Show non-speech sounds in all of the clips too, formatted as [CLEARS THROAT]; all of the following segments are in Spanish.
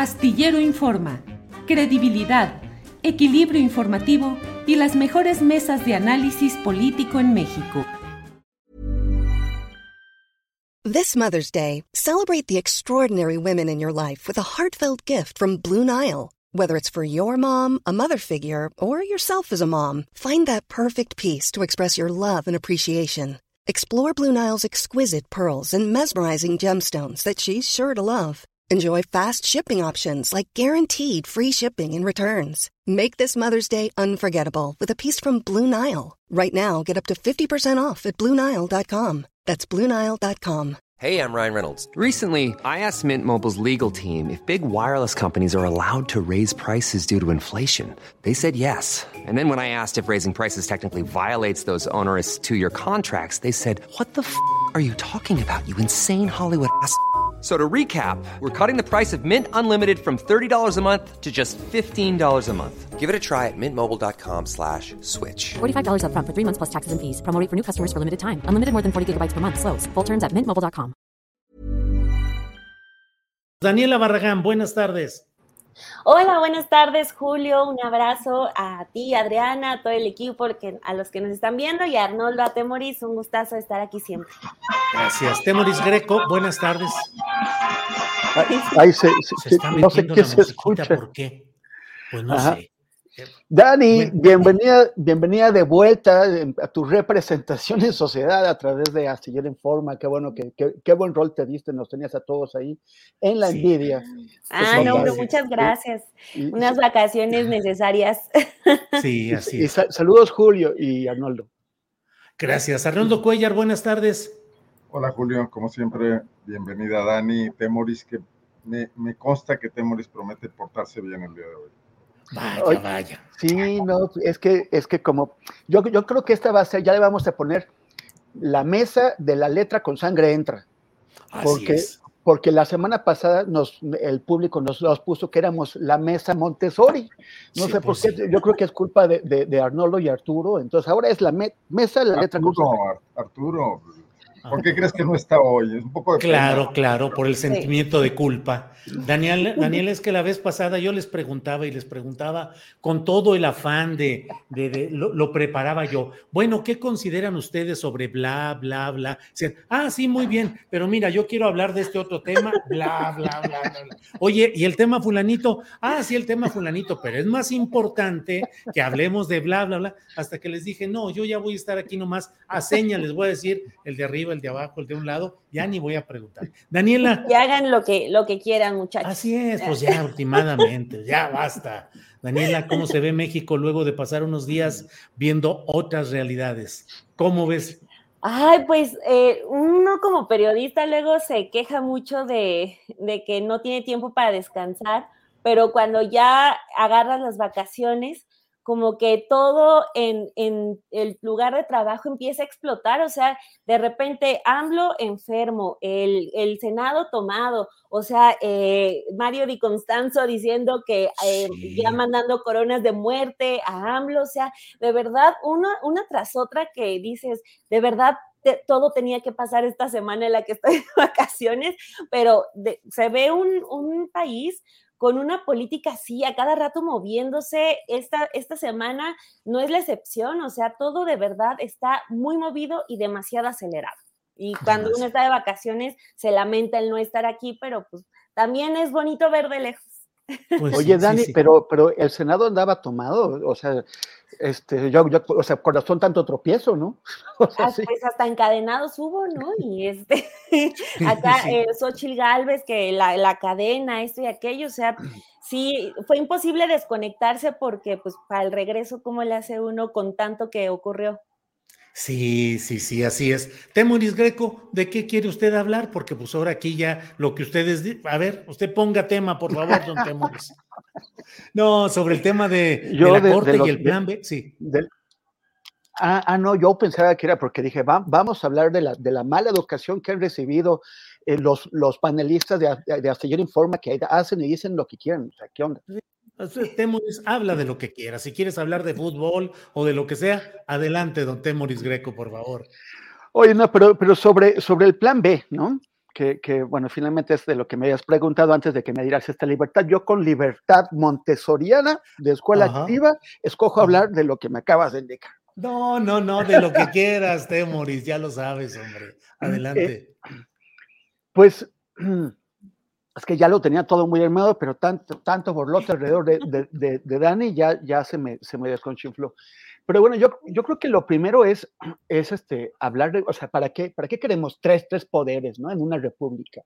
Astillero Informa, credibilidad, equilibrio informativo y las mejores mesas de análisis político en México. This Mother's Day, celebrate the extraordinary women in your life with a heartfelt gift from Blue Nile. Whether it's for your mom, a mother figure, or yourself as a mom, find that perfect piece to express your love and appreciation. Explore Blue Nile's exquisite pearls and mesmerizing gemstones that she's sure to love. Enjoy fast shipping options like guaranteed free shipping and returns. Make this Mother's Day unforgettable with a piece from Blue Nile. Right now, get up to 50% off at BlueNile.com. That's BlueNile.com. Hey, I'm Ryan Reynolds. Recently, I asked Mint Mobile's legal team if big wireless companies are allowed to raise prices due to inflation. They said yes. And then when I asked if raising prices technically violates those onerous two year contracts, they said, What the f are you talking about, you insane Hollywood ass? So to recap, we're cutting the price of Mint Unlimited from $30 a month to just $15 a month. Give it a try at mintmobile.com slash switch. $45 up front for three months plus taxes and fees. Promo for new customers for limited time. Unlimited more than 40 gigabytes per month. Slows. Full terms at mintmobile.com. Daniela Barragán, buenas tardes. Hola, buenas tardes, Julio. Un abrazo a ti, Adriana, a todo el equipo, a los que nos están viendo y a Arnoldo, a Temoris. Un gustazo estar aquí siempre. Gracias. Temoris Greco, buenas tardes. Ahí, se, no sé qué se escucha. ¿Por qué? Pues no sé. Dani, bienvenida, bienvenida de vuelta a tu representación en sociedad a través de Astillero Informa. Qué bueno, que, qué, buen rol te diste, nos tenías a todos ahí en la envidia. Ah, no, muchas gracias. Unas vacaciones necesarias. Sí, así es. saludos, Julio y Arnoldo. Gracias. Arnoldo Cuellar, buenas tardes. Hola, Julio. Como siempre, bienvenida, Dani. Temoris, que me, me consta que Temoris promete portarse bien el día de hoy. Vaya, vaya. Sí, no, es que, es que como, yo, yo creo que esta va a ser, ya le vamos a poner la mesa de la letra con sangre entra. porque, porque la semana pasada nos, el público nos, nos, puso que éramos la mesa Montessori. No sé por pues qué, yo creo que es culpa de, de, Arnoldo y Arturo. Entonces ahora es la mesa de la letra con sangre. Arturo, ¿Por qué crees que no está hoy? Es un poco de Claro, claro, por el sentimiento de culpa. Daniel, [LAUGHS] Daniel, es que la vez pasada yo les preguntaba y les preguntaba con todo el afán de, de, lo, preparaba yo. Bueno, ¿qué consideran ustedes sobre bla, bla, bla? ah, sí, muy bien, pero mira, yo quiero hablar de este otro tema, bla, bla, bla, bla. Oye, ¿y el tema fulanito? Ah, sí, el tema fulanito, pero es más importante que hablemos de bla, bla, bla, hasta que les dije, no, yo ya voy a estar aquí nomás a señas, les voy a decir el de arriba el de abajo, el de un lado, ya ni voy a preguntar. Daniela. [LAUGHS] Que hagan lo que, lo que quieran, muchachos. Así es, pues ya [LAUGHS] últimamente, ya basta. Daniela, ¿cómo se ve México luego de pasar unos días viendo otras realidades? ¿Cómo ves? Ay, pues eh, uno como periodista luego se queja mucho de, de que no tiene tiempo para descansar, pero cuando ya agarras las vacaciones, como que todo en, el lugar de trabajo empieza a explotar, o sea, de repente AMLO enfermo, el, Senado tomado, o sea, eh, Mario Di Constanzo diciendo que eh, ya mandando coronas de muerte a AMLO, o sea, de verdad, una, una tras otra que dices, de verdad todo tenía que pasar esta semana en la que estoy de [LAUGHS] vacaciones, pero se ve un, un, país con una política así, a cada rato moviéndose. Esta, esta semana no es la excepción, o sea, todo de verdad está muy movido y demasiado acelerado. Y cuando uno está de vacaciones, se lamenta el no estar aquí, pero pues también es bonito ver de lejos. Pues Oye, Dani, Pero, pero el Senado andaba tomado, o sea, este, yo, yo, o sea, corazón tanto tropiezo, ¿no? [LAUGHS] Ah, pues hasta encadenados hubo, ¿no? [LAUGHS] Y este, acá eh, Xochil Galvez, que la, la, cadena, esto y aquello, o sea, sí, fue imposible desconectarse porque, pues, para el regreso, ¿cómo le hace uno con tanto que ocurrió? Sí, sí, sí, así es. Temoris Greco, ¿de qué quiere usted hablar? Porque pues ahora aquí ya lo que ustedes... A ver, usted ponga tema, por favor, don Temoris. [LAUGHS] No, sobre el tema de, la corte y el plan B, sí. ah, ah, no, yo pensaba que era porque dije, vamos a hablar de la, de la mala educación que han recibido eh, los, los panelistas de, de Astillero Informa que hacen y dicen lo que quieren. O sea, ¿qué onda? Temoris, habla de lo que quieras. Si quieres hablar de fútbol o de lo que sea, adelante, don Temoris Greco, por favor. Oye, no, pero, pero sobre, sobre el plan B, ¿no? que, bueno, finalmente es de lo que me habías preguntado antes de que me dieras esta libertad. Yo con libertad montessoriana de escuela activa, escojo hablar de lo que me acabas de indicar. No, no, no, de lo que quieras, Temoris, ya lo sabes, hombre. [LAUGHS] Adelante. Eh, pues [CLEARS THROAT] es que ya lo tenía todo muy armado, pero tanto, tanto borlote alrededor de, de, Dani ya, ya se, me, se me desconchinfló. Pero bueno, yo, yo creo que lo primero es, es este, hablar de, o sea, ¿para qué, ¿para qué queremos tres, tres poderes ¿no? en una república?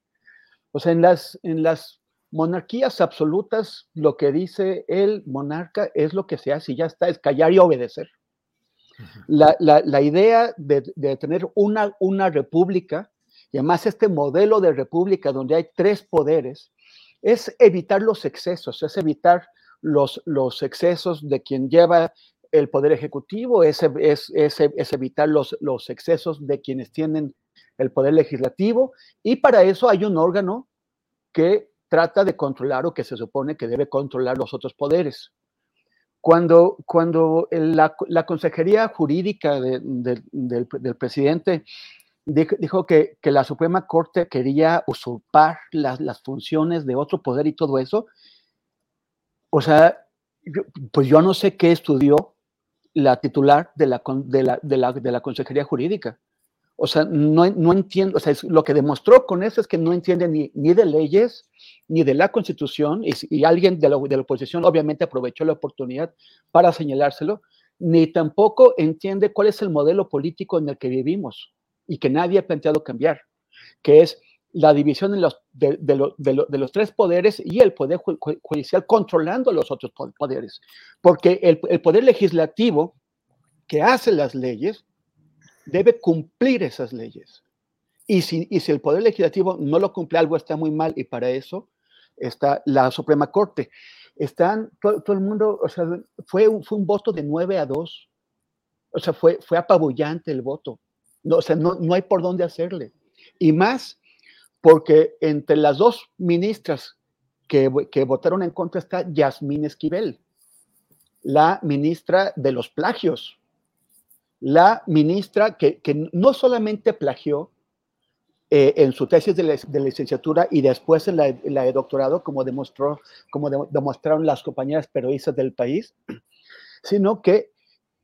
O sea, en las, en las monarquías absolutas, lo que dice el monarca es lo que se hace y ya está, es callar y obedecer. La, la, la idea de, de, tener una, una república, y además este modelo de república donde hay tres poderes, es evitar los excesos, es evitar los, excesos de quien lleva el Poder Ejecutivo, es, evitar los, excesos de quienes tienen el Poder Legislativo, y para eso hay un órgano que trata de controlar o que se supone que debe controlar los otros poderes. Cuando, cuando la, Consejería Jurídica del, presidente dijo que, que, la Suprema Corte quería usurpar las, las, funciones de otro poder y todo eso, o sea, pues yo no sé qué estudió la titular de la, de la, de la, de la Consejería Jurídica. O sea, no, no entiendo, o sea, lo que demostró con eso es que no entiende ni, ni de leyes, ni de la Constitución, y, y alguien de la, de la, oposición obviamente aprovechó la oportunidad para señalárselo, ni tampoco entiende cuál es el modelo político en el que vivimos y que nadie ha planteado cambiar, que es la división de los, de, de, los tres poderes y el poder judicial controlando los otros poderes. Porque el, el, poder legislativo que hace las leyes debe cumplir esas leyes. Y si, y si el poder legislativo no lo cumple, algo está muy mal y para eso está la Suprema Corte. Están, todo, todo el mundo, o sea, fue fue un voto de 9 a 2. O sea, fue, fue apabullante el voto. No, o sea, no, no hay por dónde hacerle. Y más porque entre las dos ministras que, que votaron en contra está Yasmín Esquivel, la ministra de los plagios, la ministra que, que no solamente plagió eh, en su tesis de, la, de, licenciatura y después en la, la de doctorado, como, demostró, como de, demostraron las compañeras periodistas del país, sino que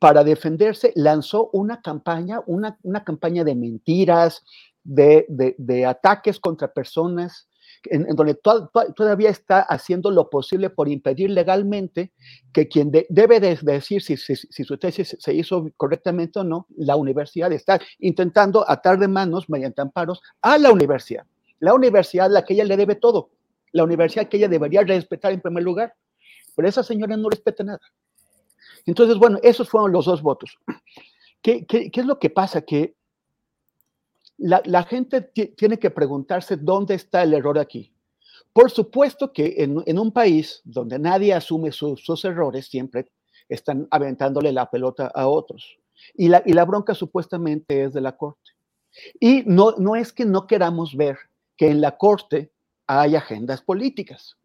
para defenderse lanzó una campaña, una, una campaña de mentiras, de, ataques contra personas, en, donde todavía está haciendo lo posible por impedir legalmente que quien debe de, decir si, su tesis se hizo correctamente o no, la universidad está intentando atar de manos mediante amparos a la universidad. La universidad a la que ella le debe todo, la universidad que ella debería respetar en primer lugar, pero esa señora no respeta nada. Entonces, bueno, esos fueron los dos votos. ¿Qué, qué, qué es lo que pasa? Que la, gente tiene que preguntarse dónde está el error aquí. Por supuesto que en, un país donde nadie asume sus errores, siempre están aventándole la pelota a otros. Y la, y la bronca supuestamente es de la Corte. Y no, no es que no queramos ver que en la Corte hay agendas políticas.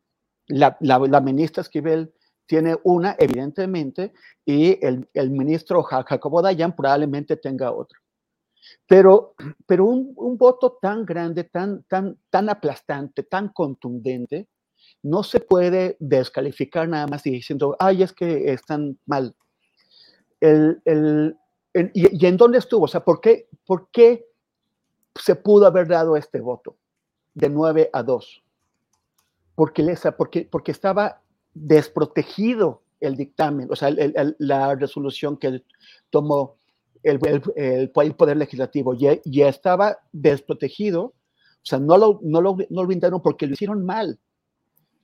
La, la, ministra Esquivel tiene una, evidentemente, y el, el ministro Jacobo Dayan probablemente tenga otra. Pero, [CLEARS THROAT] pero un, voto tan grande, tan, tan, tan aplastante, tan contundente, no se puede descalificar nada más diciendo, ay, es que están mal. El, el, y, y, en dónde estuvo? O sea, ¿por qué, ¿por qué se pudo haber dado este voto de 9 a 2? Porque, porque, porque estaba desprotegido el dictamen, o sea, la resolución que tomó el, el, el poder legislativo ya, estaba desprotegido, o sea, no lo, no, lo, no lo brindaron porque lo hicieron mal.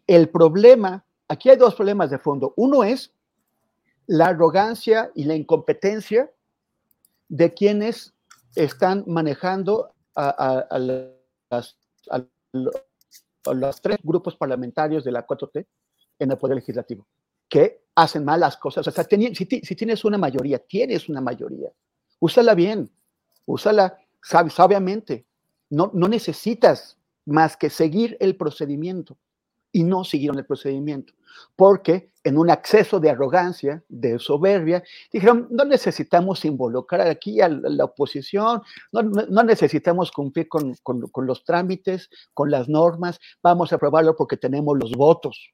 El problema, aquí hay dos problemas de fondo. Uno es la arrogancia y la incompetencia de quienes están manejando a, las, a, los tres grupos parlamentarios de la 4T en el Poder Legislativo, que hacen mal las cosas. O sea, si, tienes una mayoría, tienes una mayoría úsala bien, úsala sabiamente. No, no necesitas más que seguir el procedimiento. y no siguieron el procedimiento, porque en un acceso de arrogancia, de soberbia, dijeron, no necesitamos involucrar aquí a la oposición, no, no necesitamos cumplir con, con, los trámites, con las normas, vamos a aprobarlo porque tenemos los votos.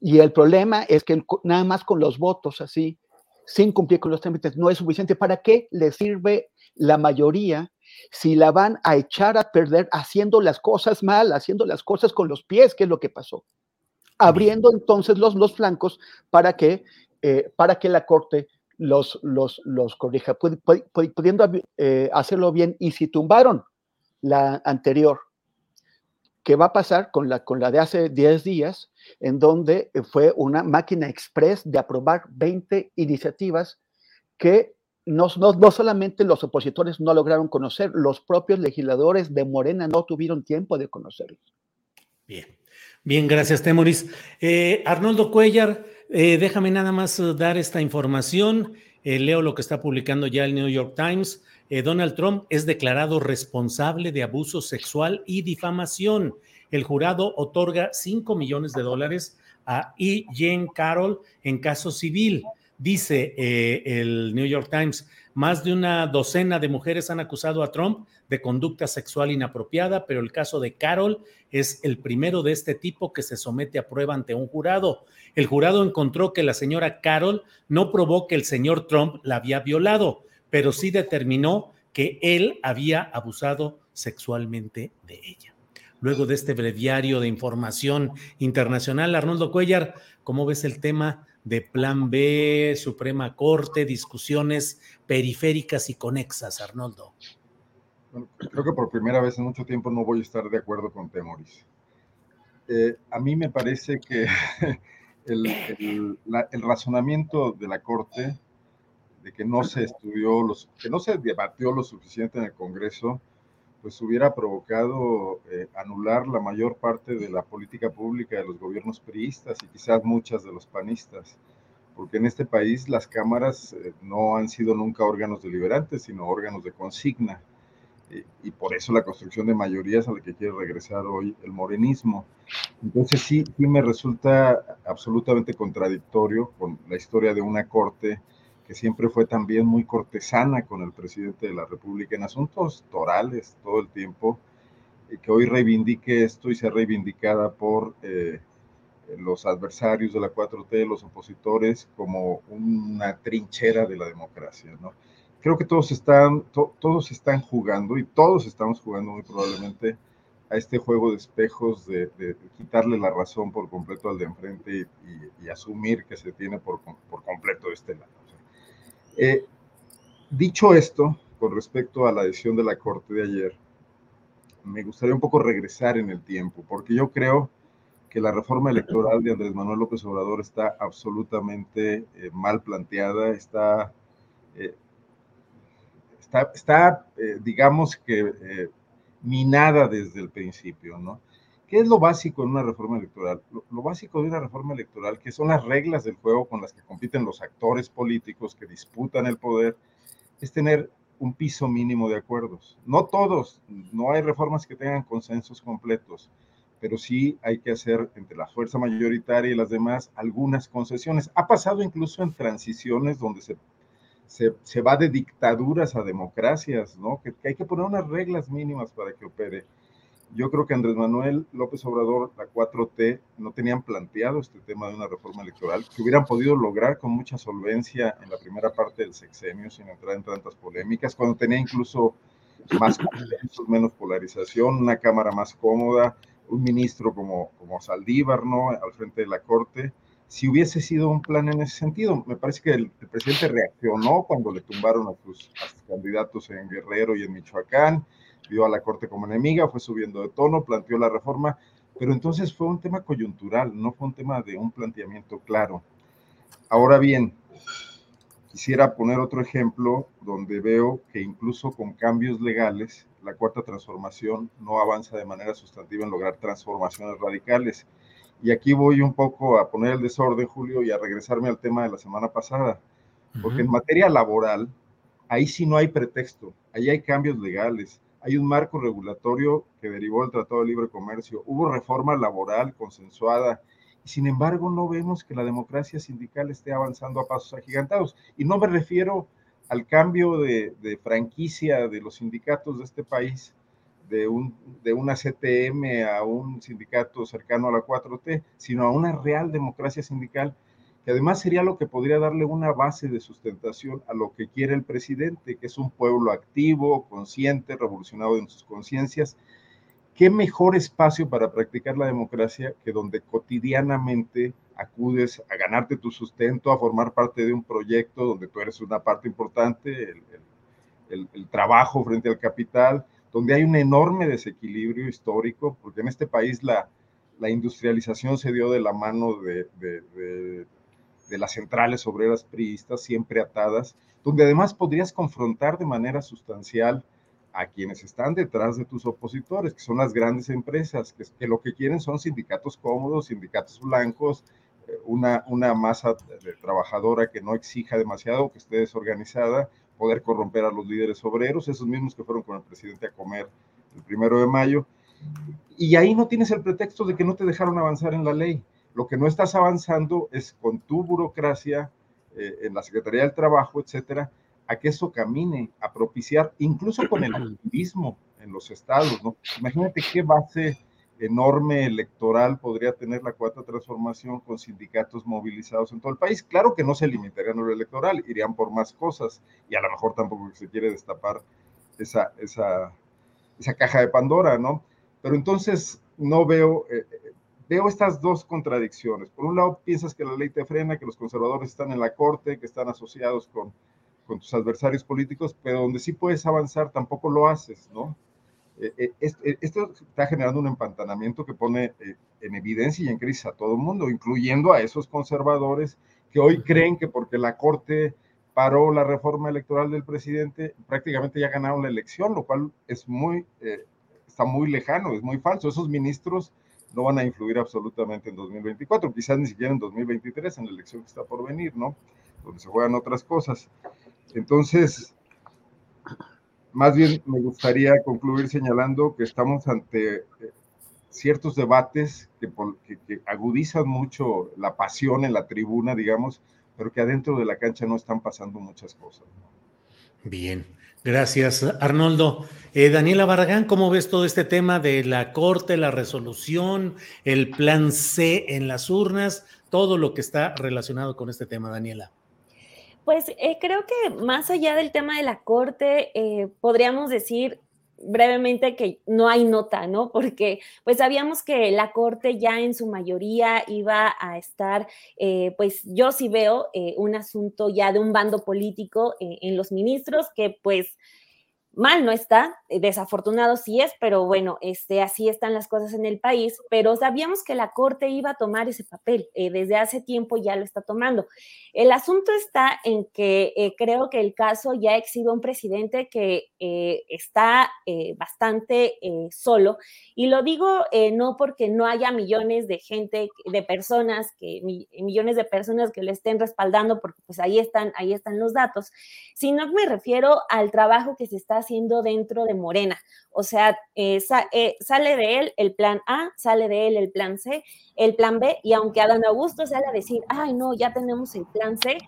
Y el problema es que nada más con los votos así, sin cumplir con los trámites, no es suficiente. ¿Para qué le sirve la mayoría si la van a echar a perder haciendo las cosas mal, haciendo las cosas con los pies, que es lo que pasó? Abriendo entonces los, los flancos para que, eh, para que la Corte los, los, los corrija, pudiendo eh, hacerlo bien. Y si tumbaron la anterior, ¿qué va a pasar con la, con la de hace 10 días? en donde fue una máquina express de aprobar 20 iniciativas que no, no, solamente los opositores no lograron conocer, los propios legisladores de Morena no tuvieron tiempo de conocerlos. Bien, bien, gracias, Temoris. Eh, Arnoldo Cuellar, eh, déjame nada más eh, dar esta información. leo lo que está publicando ya el New York Times. Donald Trump es declarado responsable de abuso sexual y difamación el jurado otorga 5 millones de dólares a E. Jane Carroll en caso civil. Dice eh, el New York Times, más de una docena de mujeres han acusado a Trump de conducta sexual inapropiada, pero el caso de Carol es el primero de este tipo que se somete a prueba ante un jurado. El jurado encontró que la señora Carol no probó que el señor Trump la había violado, pero sí determinó que él había abusado sexualmente de ella luego de este breviario de información internacional. Arnoldo Cuellar, ¿cómo ves el tema de Plan B, Suprema Corte, discusiones periféricas y conexas, Arnoldo? creo que por primera vez en mucho tiempo no voy a estar de acuerdo con Temoris. Eh, a mí me parece que [LAUGHS] el, el, razonamiento de la Corte de que no se estudió, los, que no se debatió lo suficiente en el Congreso, pues hubiera provocado eh, anular la mayor parte de la política pública de los gobiernos priistas y quizás muchas de los panistas, porque en este país las cámaras eh, no han sido nunca órganos deliberantes, sino órganos de consigna. y por eso la construcción de mayorías a la que quiere regresar hoy el morenismo. Entonces sí, sí me resulta absolutamente contradictorio con la historia de una corte que siempre fue también muy cortesana con el presidente de la República en asuntos torales todo el tiempo, y que hoy reivindique esto y sea reivindicada por eh, los adversarios de la 4T, los opositores, como una trinchera de la democracia. ¿no? Creo que todos están, todos están jugando y todos estamos jugando muy probablemente a este juego de espejos de, quitarle la razón por completo al de enfrente y, asumir que se tiene por, por completo este lado. Eh, dicho esto, con respecto a la decisión de la Corte de ayer, me gustaría un poco regresar en el tiempo, porque yo creo que la reforma electoral de Andrés Manuel López Obrador está absolutamente eh, mal planteada, está, eh, está, está digamos que, minada desde el principio, ¿no? ¿Qué es lo básico en una reforma electoral? Lo, básico de una reforma electoral, que son las reglas del juego con las que compiten los actores políticos que disputan el poder, es tener un piso mínimo de acuerdos. No todos, no hay reformas que tengan consensos completos, pero sí hay que hacer entre la fuerza mayoritaria y las demás algunas concesiones. Ha pasado incluso en transiciones donde se, se, va de dictaduras a democracias, ¿no? que hay que poner unas reglas mínimas para que opere yo creo que Andrés Manuel López Obrador, la 4T, no tenían planteado este tema de una reforma electoral que hubieran podido lograr con mucha solvencia en la primera parte del sexenio sin entrar en tantas polémicas, cuando tenía incluso más menos polarización, una cámara más cómoda, un ministro como, como Saldívar, ¿no? Al frente de la Corte. Si hubiese sido un plan en ese sentido, me parece que el, el presidente reaccionó cuando le tumbaron a sus, a sus candidatos en Guerrero y en Michoacán vio a la Corte como enemiga, fue subiendo de tono, planteó la reforma, pero entonces fue un tema coyuntural, no fue un tema de un planteamiento claro. Ahora bien, quisiera poner otro ejemplo donde veo que incluso con cambios legales, la cuarta transformación no avanza de manera sustantiva en lograr transformaciones radicales. Y aquí voy un poco a poner el desorden, Julio, y a regresarme al tema de la semana pasada, porque en materia laboral, ahí sí no hay pretexto, ahí hay cambios legales, hay un marco regulatorio que derivó del Tratado de Libre Comercio, hubo reforma laboral consensuada, y sin embargo no vemos que la democracia sindical esté avanzando a pasos agigantados. Y no me refiero al cambio de, franquicia de los sindicatos de este país, de, un, de una CTM a un sindicato cercano a la 4T, sino a una real democracia sindical que además sería lo que podría darle una base de sustentación a lo que quiere el presidente, que es un pueblo activo, consciente, revolucionado en sus conciencias. ¿Qué mejor espacio para practicar la democracia que donde cotidianamente acudes a ganarte tu sustento, a formar parte de un proyecto donde tú eres una parte importante, el, trabajo frente al capital, donde hay un enorme desequilibrio histórico, porque en este país la, la industrialización se dio de la mano de, de las centrales obreras priistas, siempre atadas, donde además podrías confrontar de manera sustancial a quienes están detrás de tus opositores, que son las grandes empresas, que, lo que quieren son sindicatos cómodos, sindicatos blancos, eh, una, una masa de trabajadora que no exija demasiado, que esté desorganizada, poder corromper a los líderes obreros, esos mismos que fueron con el presidente a comer el primero de mayo. Y ahí no tienes el pretexto de que no te dejaron avanzar en la ley. Lo que no estás avanzando es con tu burocracia eh, en la Secretaría del Trabajo, etcétera, a que eso camine, a propiciar, incluso con el activismo en los estados, ¿no? Imagínate qué base enorme electoral podría tener la cuarta transformación con sindicatos movilizados en todo el país. Claro que no se limitarían a lo electoral, irían por más cosas y a lo mejor tampoco se quiere destapar esa, esa, esa caja de Pandora, ¿no? Pero entonces no veo, eh, veo estas dos contradicciones. Por un lado, piensas que la ley te frena, que los conservadores están en la corte, que están asociados con, con tus adversarios políticos, pero donde sí puedes avanzar, tampoco lo haces, ¿no? Eh, eh, eh, esto está generando un empantanamiento que pone en evidencia y en crisis a todo el mundo, incluyendo a esos conservadores que hoy creen que porque la Corte paró la reforma electoral del presidente, prácticamente ya ganaron la elección, lo cual es muy, está muy lejano, es muy falso. Esos ministros no van a influir absolutamente en 2024, quizás ni siquiera en 2023, en la elección que está por venir, ¿no? Donde se juegan otras cosas. Entonces, más bien me gustaría concluir señalando que estamos ante eh, ciertos debates que, agudizan mucho la pasión en la tribuna, digamos, pero que adentro de la cancha no están pasando muchas cosas. Bien. Gracias, Arnoldo. Eh, Daniela Barragán, ¿cómo ves todo este tema de la Corte, la resolución, el plan C en las urnas, todo lo que está relacionado con este tema, Daniela? Pues eh, creo que más allá del tema de la Corte, eh, podríamos decir brevemente que no hay nota, ¿no? Porque pues sabíamos que la Corte ya en su mayoría iba a estar, eh, pues yo sí veo eh, un asunto ya de un bando político eh, en los ministros que pues mal no está, eh, desafortunado sí es, pero bueno, este, así están las cosas en el país, pero sabíamos que la Corte iba a tomar ese papel, eh, desde hace tiempo ya lo está tomando. El asunto está en que eh, creo que el caso ya exhibe un presidente que está bastante solo, y lo digo no porque no haya millones de gente, de personas, que millones de personas que le estén respaldando, porque pues ahí están, ahí están los datos, sino que me refiero al trabajo que se está dentro de Morena. O sea, eh, eh, sale de él el plan A, sale de él el plan C, el plan B, y aunque Adán Augusto sale a decir, ay, no, ya tenemos el plan C,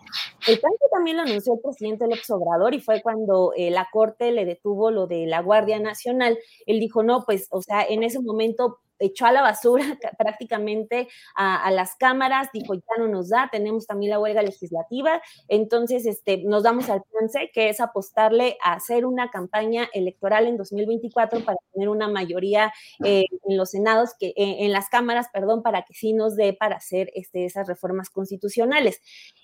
el plan C también lo anunció el presidente López Obrador y fue cuando eh, la Corte le detuvo lo de la Guardia Nacional. Él dijo, no, pues, o sea, en ese momento echó a la basura [LAUGHS] prácticamente a, las cámaras, dijo, ya no nos da, tenemos también la huelga legislativa, entonces este, nos damos al plan C, que es apostarle a hacer una campaña electoral en 2024 para tener una mayoría eh, en los senados, que, eh, en las cámaras, perdón, para que sí nos dé para hacer este, esas reformas constitucionales.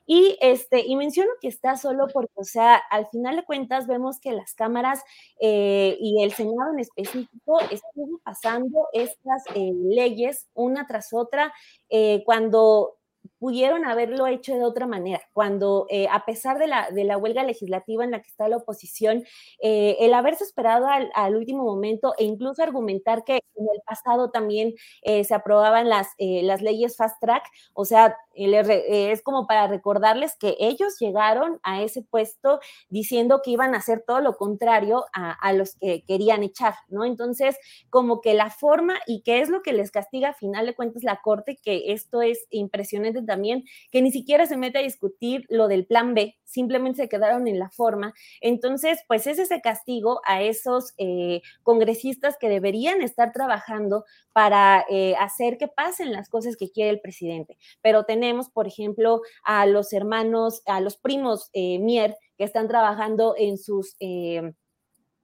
Y, este, y menciono que está solo porque, o sea, al final de cuentas vemos que las cámaras eh, y el Senado en específico están pasando estas eh, leyes una tras otra, eh, cuando pudieron haberlo hecho de otra manera, cuando eh, a pesar de la, de la huelga legislativa en la que está la oposición, eh, el haberse esperado al, al, último momento e incluso argumentar que en el pasado también eh, se aprobaban las, las leyes fast track, o sea, es como para recordarles que ellos llegaron a ese puesto diciendo que iban a hacer todo lo contrario a, los que querían echar, ¿no? Entonces, como que la forma y qué es lo que les castiga a final de cuentas la Corte, que esto es impresionante también, que ni siquiera se mete a discutir lo del plan B, simplemente se quedaron en la forma. Entonces, pues es ese castigo a esos eh, congresistas que deberían estar trabajando para eh, hacer que pasen las cosas que quiere el presidente. Pero tenemos, por ejemplo, a los hermanos, a los primos eh, Mier, que están trabajando en sus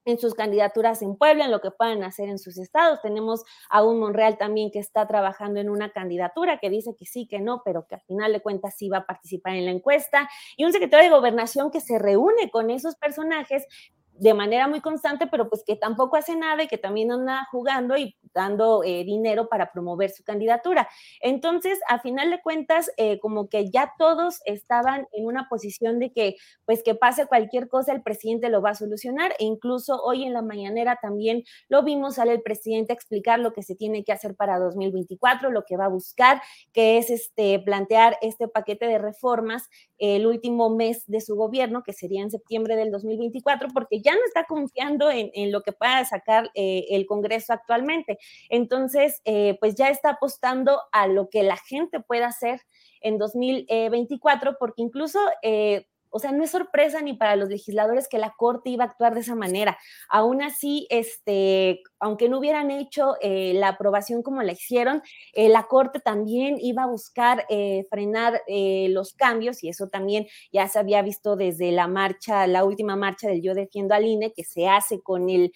en sus candidaturas en Puebla, en lo que puedan hacer en sus estados. Tenemos a un Monreal también que está trabajando en una candidatura que dice que sí, que no, pero que al final de cuentas sí va a participar en la encuesta. Y un secretario de gobernación que se reúne con esos personajes de manera muy constante, pero pues que tampoco hace nada y que también anda jugando y dando eh, dinero para promover su candidatura. Entonces, a final de cuentas, eh, como que ya todos estaban en una posición de que, pues que pase cualquier cosa, el presidente lo va a solucionar. E incluso hoy en la mañanera también lo vimos, sale el presidente a explicar lo que se tiene que hacer para 2024, lo que va a buscar, que es este, plantear este paquete de reformas el último mes de su gobierno, que sería en septiembre del 2024, porque ya no está confiando en, lo que pueda sacar eh, el Congreso actualmente. Entonces, eh, pues ya está apostando a lo que la gente pueda hacer en 2024, porque incluso eh, o sea, no es sorpresa ni para los legisladores que la Corte iba a actuar de esa manera. Aún así, este, aunque no hubieran hecho eh, la aprobación como la hicieron, la Corte también iba a buscar frenar los cambios y eso también ya se había visto desde la marcha, la última marcha del Yo Defiendo al INE, que se hace con el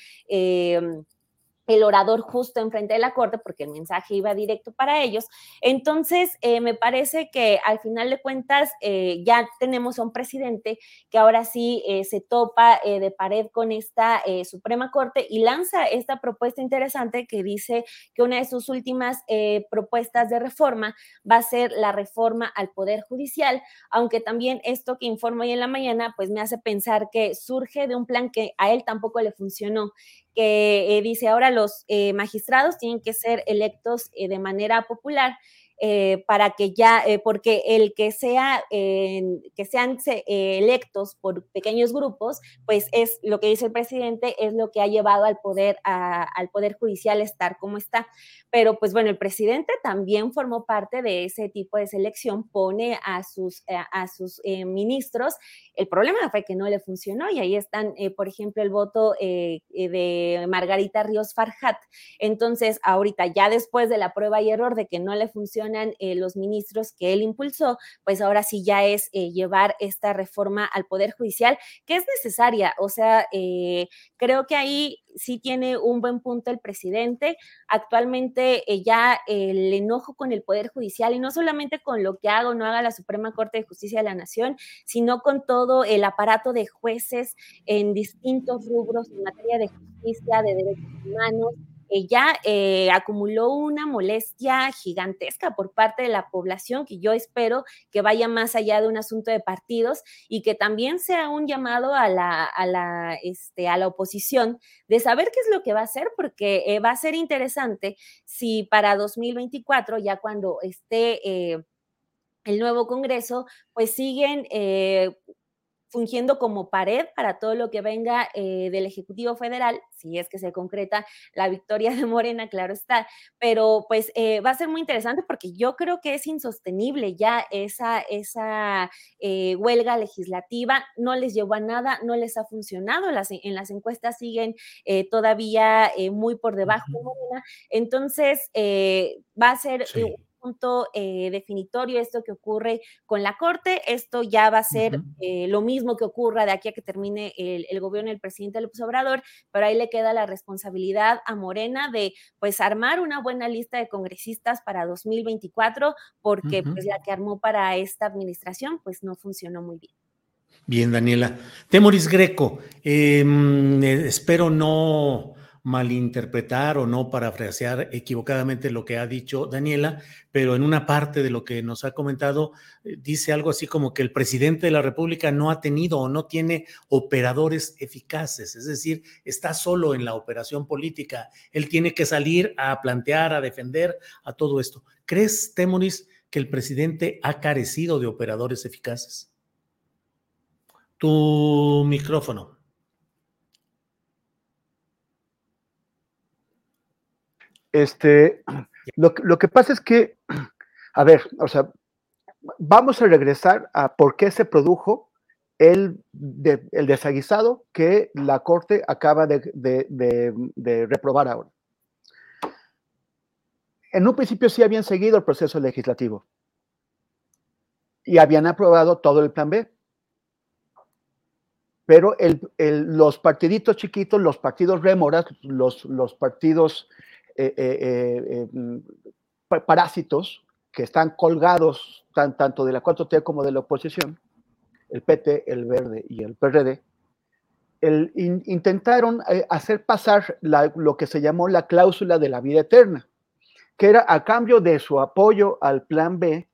el orador justo enfrente de la corte, porque el mensaje iba directo para ellos. Entonces, eh, me parece que al final de cuentas eh, ya tenemos a un presidente que ahora sí eh, se topa de pared con esta Suprema Corte y lanza esta propuesta interesante que dice que una de sus últimas propuestas de reforma va a ser la reforma al Poder Judicial, aunque también esto que informo hoy en la mañana, pues me hace pensar que surge de un plan que a él tampoco le funcionó que eh, dice ahora los eh, magistrados tienen que ser electos eh, de manera popular eh, para que ya, eh, porque el que sea, que sean eh, electos por pequeños grupos, pues es lo que dice el presidente, es lo que ha llevado al poder, al poder judicial estar como está. Pero pues bueno, el presidente también formó parte de ese tipo de selección, pone a sus, a sus ministros. El problema fue que no le funcionó y ahí están, por ejemplo, el voto de Margarita Ríos Farhat. Entonces, ahorita ya después de la prueba y error de que no le funciona, eh, los ministros que él impulsó, pues ahora sí ya es eh, llevar esta reforma al Poder Judicial, que es necesaria. O sea, eh, creo que ahí sí tiene un buen punto el presidente. Actualmente ya el enojo con el Poder Judicial, y no solamente con lo que haga o no haga la Suprema Corte de Justicia de la Nación, sino con todo el aparato de jueces en distintos rubros en materia de justicia, de derechos humanos, ella eh, acumuló una molestia gigantesca por parte de la población que yo espero que vaya más allá de un asunto de partidos y que también sea un llamado a la, a la, este, a la oposición de saber qué es lo que va a hacer, porque eh, va a ser interesante si para 2024, ya cuando esté... Eh, el nuevo Congreso, pues siguen fungiendo como pared para todo lo que venga eh, del Ejecutivo Federal, si es que se concreta la victoria de Morena, claro está, pero pues eh, va a ser muy interesante porque yo creo que es insostenible ya esa, esa eh, huelga legislativa, no les llevó a nada, no les ha funcionado, las, en las encuestas siguen todavía muy por debajo de Morena, entonces va a ser punto eh, definitorio esto que ocurre con la Corte. Esto ya va a ser eh, lo mismo que ocurra de aquí a que termine el, gobierno del presidente López Obrador, pero ahí le queda la responsabilidad a Morena de pues armar una buena lista de congresistas para 2024, porque pues la que armó para esta administración pues no funcionó muy bien. Bien, Daniela. Temoris Greco, em, eh, espero no malinterpretar o no parafrasear equivocadamente lo que ha dicho Daniela, pero en una parte de lo que nos ha comentado eh, dice algo así como que el presidente de la República no ha tenido o no tiene operadores eficaces, es decir, está solo en la operación política. Él tiene que salir a plantear, a defender a todo esto. ¿Crees, Temoris, que el presidente ha carecido de operadores eficaces? Tu micrófono. Este, lo, lo, que pasa es que, a ver, o sea, vamos a regresar a por qué se produjo el, de, el desaguisado que la Corte acaba de, de, de, reprobar ahora. En un principio sí habían seguido el proceso legislativo y habían aprobado todo el plan B. Pero el, el, los partiditos chiquitos, los partidos rémoras, los, los partidos eh, eh, eh, mm, parásitos que están colgados tan, tanto de la 4T como de la oposición, el PT, el Verde y el PRD, intentaron hacer pasar lo que se llamó la cláusula de la vida eterna, que era a cambio de su apoyo al plan B,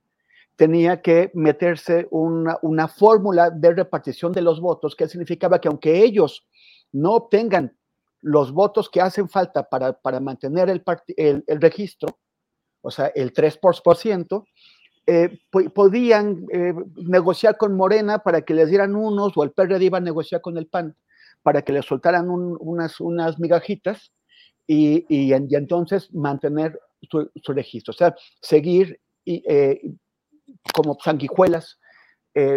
tenía que meterse una, una fórmula de repartición de los votos, que significaba que aunque ellos no obtengan los votos que hacen falta para, para mantener el, el, registro, o sea, el 3%, eh, podían eh, negociar con Morena para que les dieran unos, o el PRD iba a negociar con el PAN para que les soltaran unas, unas migajitas y, y, entonces mantener su, registro, o sea, seguir y, eh, como sanguijuelas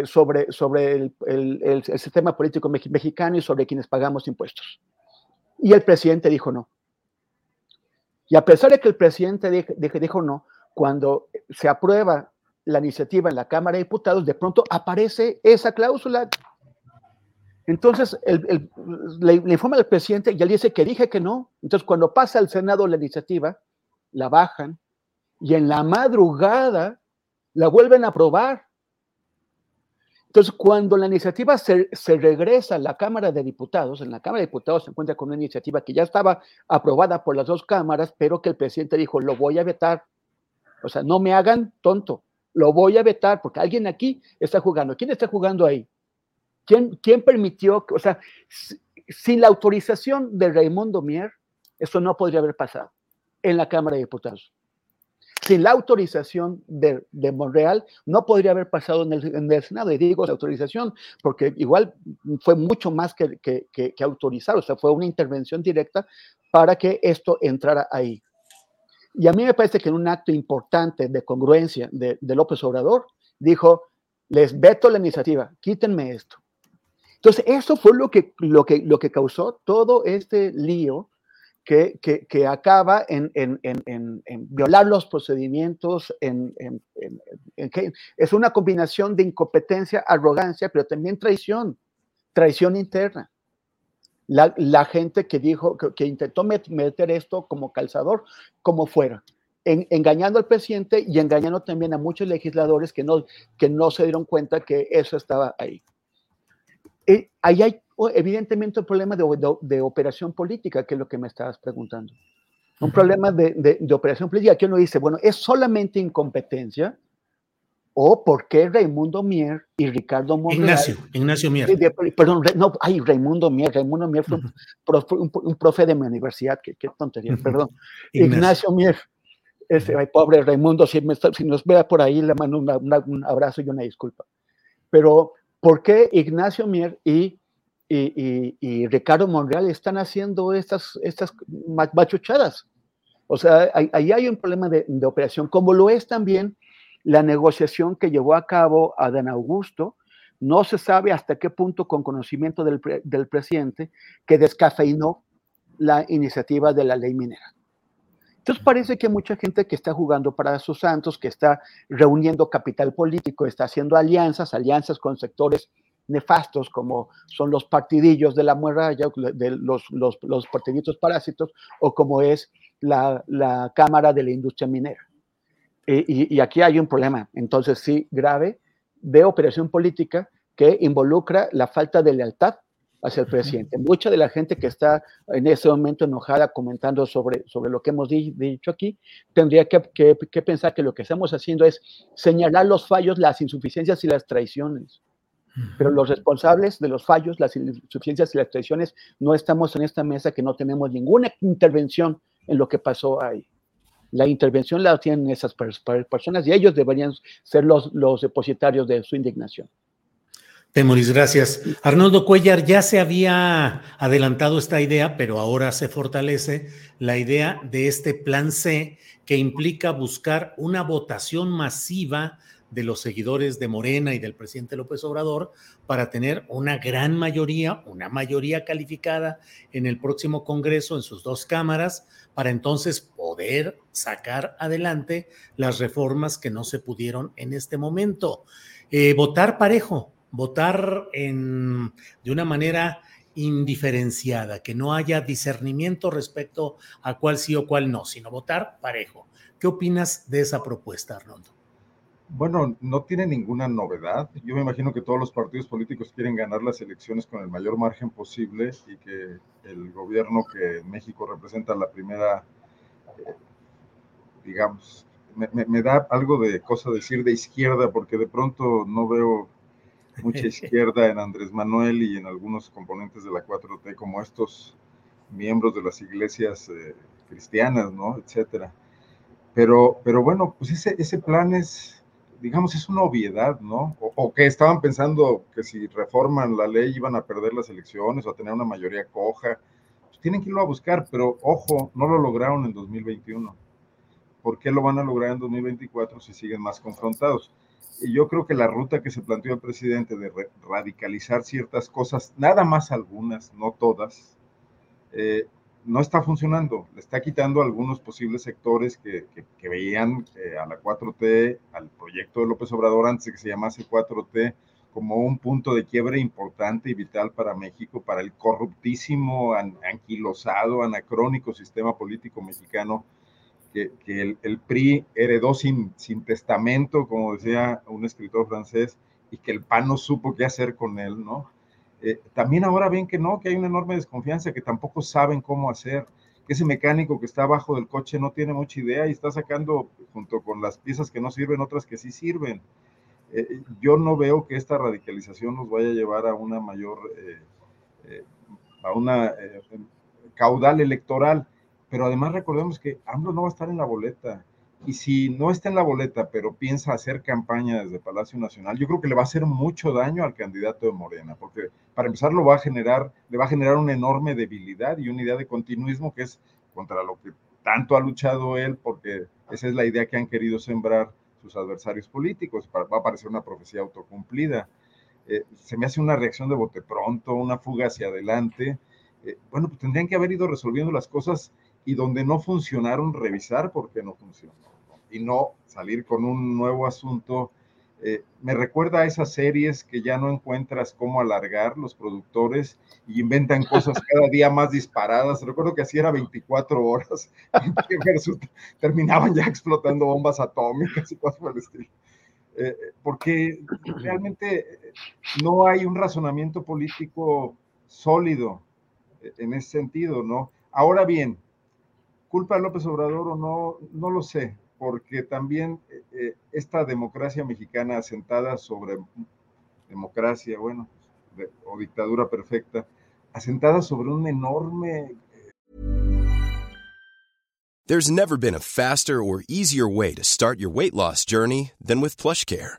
sobre, sobre el, el, el, sistema político mexicano y sobre quienes pagamos impuestos. Y el presidente dijo no. Y a pesar de que el presidente dijo no, cuando se aprueba la iniciativa en la Cámara de Diputados, de pronto aparece esa cláusula. Entonces, el, le, informa al presidente y él dice que dije que no. Entonces, cuando pasa al Senado la iniciativa, la bajan y en la madrugada la vuelven a aprobar. Entonces, cuando la iniciativa se, regresa a la Cámara de Diputados, en la Cámara de Diputados se encuentra con una iniciativa que ya estaba aprobada por las dos cámaras, pero que el presidente dijo, lo voy a vetar. O sea, no me hagan tonto, lo voy a vetar porque alguien aquí está jugando. ¿Quién está jugando ahí? ¿Quién, quién permitió? O sea, sin la autorización de Raimundo Mier, eso no podría haber pasado en la Cámara de Diputados sin la autorización de, Monreal, no podría haber pasado en el, Senado. Y digo la autorización, porque igual fue mucho más que, que, autorizar, o sea, fue una intervención directa para que esto entrara ahí. Y a mí me parece que en un acto importante de congruencia de, López Obrador, dijo, les veto la iniciativa, quítenme esto. Entonces, eso fue lo que, lo que, lo que causó todo este lío que, acaba en, violar los procedimientos, en, es una combinación de incompetencia, arrogancia, pero también traición, traición interna. La, gente que dijo, que, intentó meter esto como calzador, como fuera, engañando al presidente y engañando también a muchos legisladores que no, que no se dieron cuenta que eso estaba ahí. Eh, ahí hay evidentemente un problema de, operación política, que es lo que me estabas preguntando. Un problema de, operación política que uno dice, bueno, ¿es solamente incompetencia? ¿O por qué Raimundo Mier y Ricardo Monreal? Ignacio, Ignacio Mier. perdón, no, ay, Raimundo Mier, Raimundo Mier fue un, profe, de mi universidad, qué, tontería, perdón. Ignacio, Mier, ese, ay, pobre Raimundo, si, si, nos vea por ahí, le mando un abrazo y una disculpa. Pero, ¿por qué Ignacio Mier y y, Ricardo Monreal están haciendo estas, estas machuchadas. O sea, ahí hay un problema de, operación, como lo es también la negociación que llevó a cabo Adán Augusto. No se sabe hasta qué punto, con conocimiento del, del presidente, que descafeinó la iniciativa de la ley minera. Entonces parece que mucha gente que está jugando para sus santos, que está reuniendo capital político, está haciendo alianzas, alianzas con sectores nefastos como son los partidillos de la muralla, de los, los, los partiditos parásitos, o como es la, la Cámara de la Industria Minera. Y, y, aquí hay un problema, entonces sí, grave, de operación política que involucra la falta de lealtad hacia el presidente. Mucha de la gente que está en ese momento enojada comentando sobre, sobre lo que hemos dicho aquí, tendría que, que, pensar que lo que estamos haciendo es señalar los fallos, las insuficiencias y las traiciones. Pero los responsables de los fallos, las insuficiencias y las traiciones, no estamos en esta mesa que no tenemos ninguna intervención en lo que pasó ahí. La intervención la tienen esas personas y ellos deberían ser los, depositarios de su indignación. Temoris, gracias. Arnoldo Cuellar, ya se había adelantado esta idea, pero ahora se fortalece la idea de este plan C que implica buscar una votación masiva de los seguidores de Morena y del presidente López Obrador para tener una gran mayoría, una mayoría calificada en el próximo Congreso, en sus dos cámaras, para entonces poder sacar adelante las reformas que no se pudieron en este momento. Eh, votar parejo, votar en, de una manera indiferenciada, que no haya discernimiento respecto a cuál sí o cuál no, sino votar parejo. ¿Qué opinas de esa propuesta, Arnoldo? Bueno, no tiene ninguna novedad. Yo me imagino que todos los partidos políticos quieren ganar las elecciones con el mayor margen posible y que el gobierno que México representa la primera, eh, digamos, me, me, da algo de cosa decir de izquierda porque de pronto no veo mucha [LAUGHS] izquierda en Andrés Manuel y en algunos componentes de la 4T, como estos miembros de las iglesias eh, cristianas, ¿no? Etcétera. Pero, pero bueno, pues ese, ese plan es, digamos, es una obviedad, ¿no? O, que estaban pensando que si reforman la ley iban a perder las elecciones o a tener una mayoría coja. Pues tienen que irlo a buscar, pero ojo, no lo lograron en 2021. ¿Por qué lo van a lograr en 2024 si siguen más confrontados? Y yo creo que la ruta que se planteó el presidente de radicalizar ciertas cosas, nada más algunas, no todas, eh, no está funcionando. Le está quitando algunos posibles sectores que, que, veían eh, a la 4T, al proyecto de López Obrador antes de que se llamase 4T, como un punto de quiebre importante y vital para México, para el corruptísimo, anquilosado, anacrónico sistema político mexicano que, el, PRI heredó sin, sin testamento, como decía un escritor francés, y que el PAN no supo qué hacer con él, ¿no? Eh, también ahora ven que no, que hay una enorme desconfianza, que tampoco saben cómo hacer, que ese mecánico que está abajo del coche no tiene mucha idea y está sacando, junto con las piezas que no sirven, otras que sí sirven. Eh, yo no veo que esta radicalización nos vaya a llevar a una mayor, eh, a una caudal electoral pero además recordemos que AMLO no va a estar en la boleta. Y si no está en la boleta, pero piensa hacer campaña desde Palacio Nacional, yo creo que le va a hacer mucho daño al candidato de Morena, porque para empezar lo va a generar, le va a generar una enorme debilidad y una idea de continuismo que es contra lo que tanto ha luchado él, porque esa es la idea que han querido sembrar sus adversarios políticos. Va a parecer una profecía autocumplida. Eh, se me hace una reacción de bote pronto, una fuga hacia adelante. Eh, bueno, pues tendrían que haber ido resolviendo las cosas y donde no funcionaron, revisar por qué no funcionó y no salir con un nuevo asunto. Eh, me recuerda a esas series que ya no encuentras cómo alargar los productores y inventan cosas [LAUGHS] cada día más disparadas. Recuerdo que así era 24 horas, [LAUGHS] terminaban ya explotando bombas atómicas y cosas por el estilo. Eh, porque realmente no hay un razonamiento político sólido eh, en ese sentido, ¿no? Ahora bien, culpa de López Obrador o no, no lo sé, porque también eh, eh, esta democracia mexicana asentada sobre democracia, bueno, o dictadura perfecta, asentada sobre un enorme... There's never been a faster or easier way to start your weight loss journey than with PlushCare.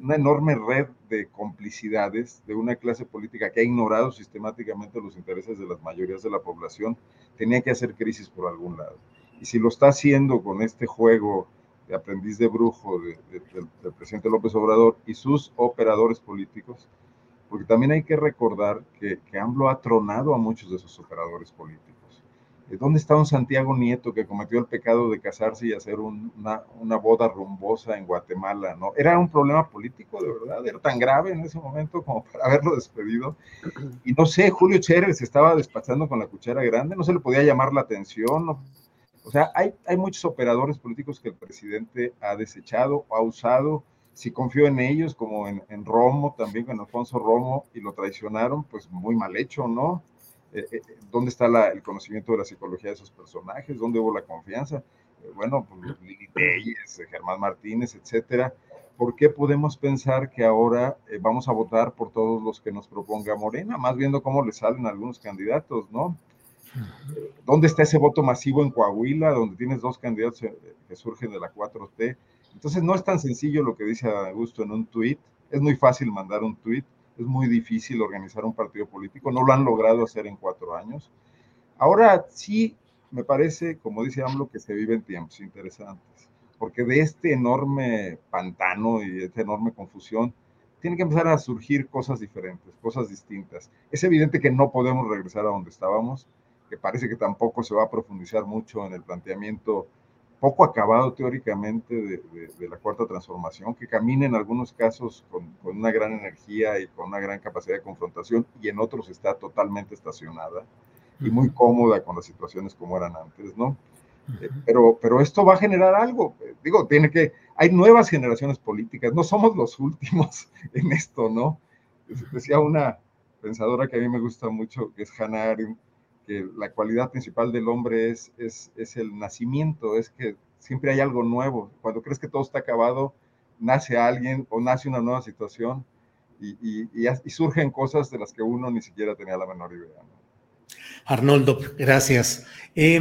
Una enorme red de complicidades de una clase política que ha ignorado sistemáticamente los intereses de las mayorías de la población, tenía que hacer crisis por algún lado. Y si lo está haciendo con este juego de aprendiz de brujo de, de, del presidente López Obrador y sus operadores políticos, porque también hay que recordar que, que AMLO ha tronado a muchos de esos operadores políticos. Eh, ¿Dónde está un Santiago Nieto que cometió el pecado de casarse y hacer un, una, una, boda rumbosa en Guatemala? ¿no? Era un problema político, de verdad, era tan grave en ese momento como para [LAUGHS] haberlo despedido. Y no sé, Julio Chévez se estaba despachando con la cuchara grande, no se le podía llamar la atención. O sea, hay, hay muchos operadores políticos que el presidente ha desechado, ha usado, si confió en ellos, como en, en, Romo, también con Alfonso Romo, y lo traicionaron, pues muy mal hecho, ¿no? Eh, eh, ¿Dónde está la, el conocimiento de la psicología de esos personajes? ¿Dónde hubo la confianza? Eh, bueno, pues Lili Telles, Germán Martínez, etcétera. ¿Por qué podemos pensar que ahora vamos a votar por todos los que nos proponga Morena? Más viendo cómo le salen algunos candidatos, ¿no? ¿Dónde está ese voto masivo en Coahuila, donde tienes dos candidatos que surgen de la 4T? Entonces no es tan sencillo lo que dice Augusto en un tuit, es muy fácil mandar un tuit, es muy difícil organizar un partido político, no lo han logrado hacer en cuatro años. Ahora sí me parece, como dice AMLO, que se viven tiempos interesantes, porque de este enorme pantano y de esta enorme confusión, tienen que empezar a surgir cosas diferentes, cosas distintas. Es evidente que no podemos regresar a donde estábamos, que parece que tampoco se va a profundizar mucho en el planteamiento poco acabado teóricamente de, de, de, la cuarta transformación, que camina en algunos casos con, con, una gran energía y con una gran capacidad de confrontación y en otros está totalmente estacionada y muy cómoda con las situaciones como eran antes, ¿no? Eh, pero, pero esto va a generar algo, digo, tiene que, hay nuevas generaciones políticas, no somos los últimos [LAUGHS] en esto, ¿no? Decía una pensadora que a mí me gusta mucho, que es Hannah Arendt, que la cualidad principal del hombre es, es, es, el nacimiento, es que siempre hay algo nuevo. Cuando crees que todo está acabado, nace alguien o nace una nueva situación y, y, y, y surgen cosas de las que uno ni siquiera tenía la menor idea. ¿no? Arnoldo, gracias. Eh,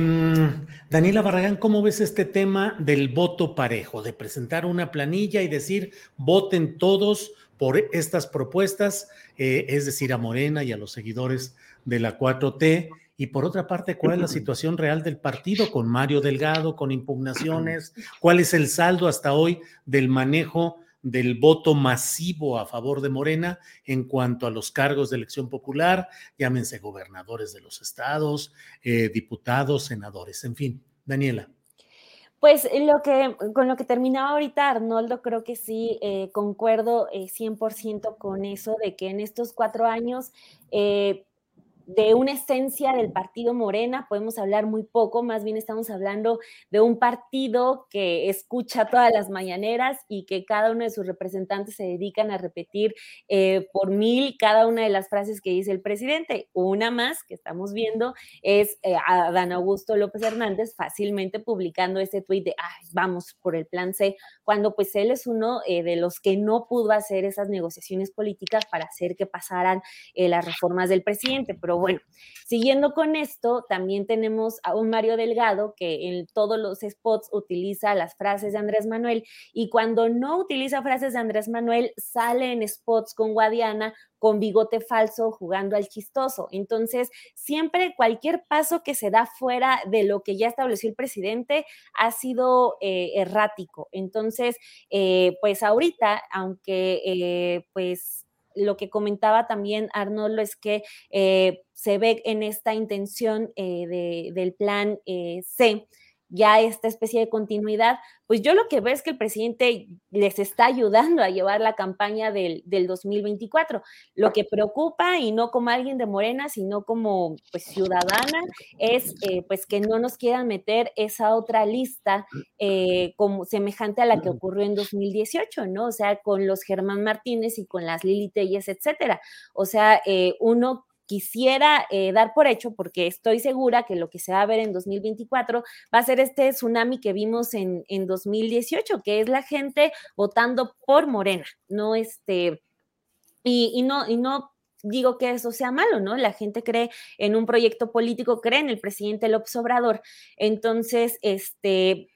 Daniela Barragán, ¿cómo ves este tema del voto parejo, de presentar una planilla y decir voten todos por estas propuestas, eh, es decir, a Morena y a los seguidores de la 4T? Y por otra parte, ¿cuál es la situación real del partido con Mario Delgado, con impugnaciones? ¿Cuál es el saldo hasta hoy del manejo del voto masivo a favor de Morena en cuanto a los cargos de elección popular, llámense gobernadores de los estados, eh, diputados, senadores, en fin? Daniela. Pues lo que, con lo que terminaba ahorita Arnoldo, creo que sí, eh, concuerdo eh, 100% con eso, de que en estos cuatro años eh, de una esencia del partido Morena, podemos hablar muy poco, más bien estamos hablando de un partido que escucha todas las mañaneras y que cada uno de sus representantes se dedican a repetir eh, por mil cada una de las frases que dice el presidente. Una más que estamos viendo es eh, a Dan Augusto López Hernández fácilmente publicando ese tuit de, Ay, vamos por el plan C, cuando pues él es uno eh, de los que no pudo hacer esas negociaciones políticas para hacer que pasaran las reformas del presidente, pero bueno, siguiendo con esto, también tenemos a un Mario Delgado que en todos los spots utiliza las frases de Andrés Manuel y cuando no utiliza frases de Andrés Manuel sale en spots con Guadiana con bigote falso jugando al chistoso. Entonces, siempre cualquier paso que se da fuera de lo que ya estableció el presidente ha sido eh, errático. Entonces, eh, pues ahorita, aunque eh, pues lo que comentaba también Arnoldo es que eh, se ve en esta intención eh, de, del plan eh, C ya esta especie de continuidad, pues yo lo que veo es que el presidente les está ayudando a llevar la campaña del, del 2024. Lo que preocupa, y no como alguien de Morena, sino como pues ciudadana, es eh, pues que no nos quieran meter esa otra lista eh, como semejante a la que ocurrió en 2018, ¿no? O sea, con los Germán Martínez y con las Lili Telles, etcétera. O sea, eh, uno quisiera eh, dar por hecho, porque estoy segura que lo que se va a ver en 2024 va a ser este tsunami que vimos en, en 2018, que es la gente votando por Morena, no este, y, y no, y no digo que eso sea malo, ¿no? La gente cree en un proyecto político, cree en el presidente López Obrador. Entonces, este,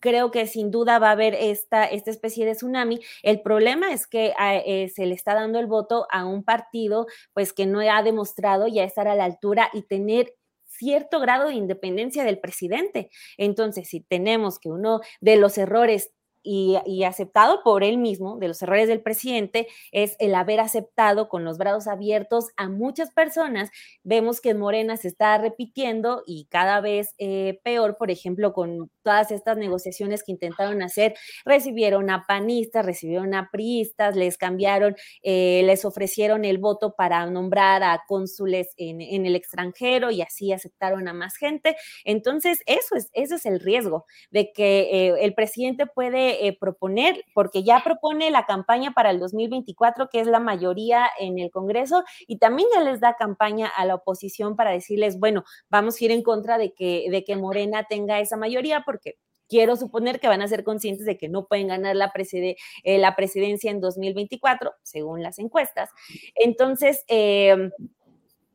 creo que sin duda va a haber esta, esta especie de tsunami. El problema es que ah, eh, se le está dando el voto a un partido pues que no ha demostrado ya estar a la altura y tener cierto grado de independencia del presidente. Entonces, si tenemos que uno de los errores y, aceptado por él mismo, de los errores del presidente, es el haber aceptado con los brazos abiertos a muchas personas. Vemos que Morena se está repitiendo y cada vez eh, peor, por ejemplo, con todas estas negociaciones que intentaron hacer, recibieron a panistas, recibieron a priistas, les cambiaron, eh, les ofrecieron el voto para nombrar a cónsules en, el extranjero y así aceptaron a más gente. Entonces, eso es, eso es el riesgo de que eh, el presidente puede eh, proponer, porque ya propone la campaña para el 2024, que es la mayoría en el Congreso, y también ya les da campaña a la oposición para decirles, bueno, vamos a ir en contra de que, de que Morena tenga esa mayoría, porque quiero suponer que van a ser conscientes de que no pueden ganar la, eh, la presidencia en 2024, según las encuestas. Entonces, eh,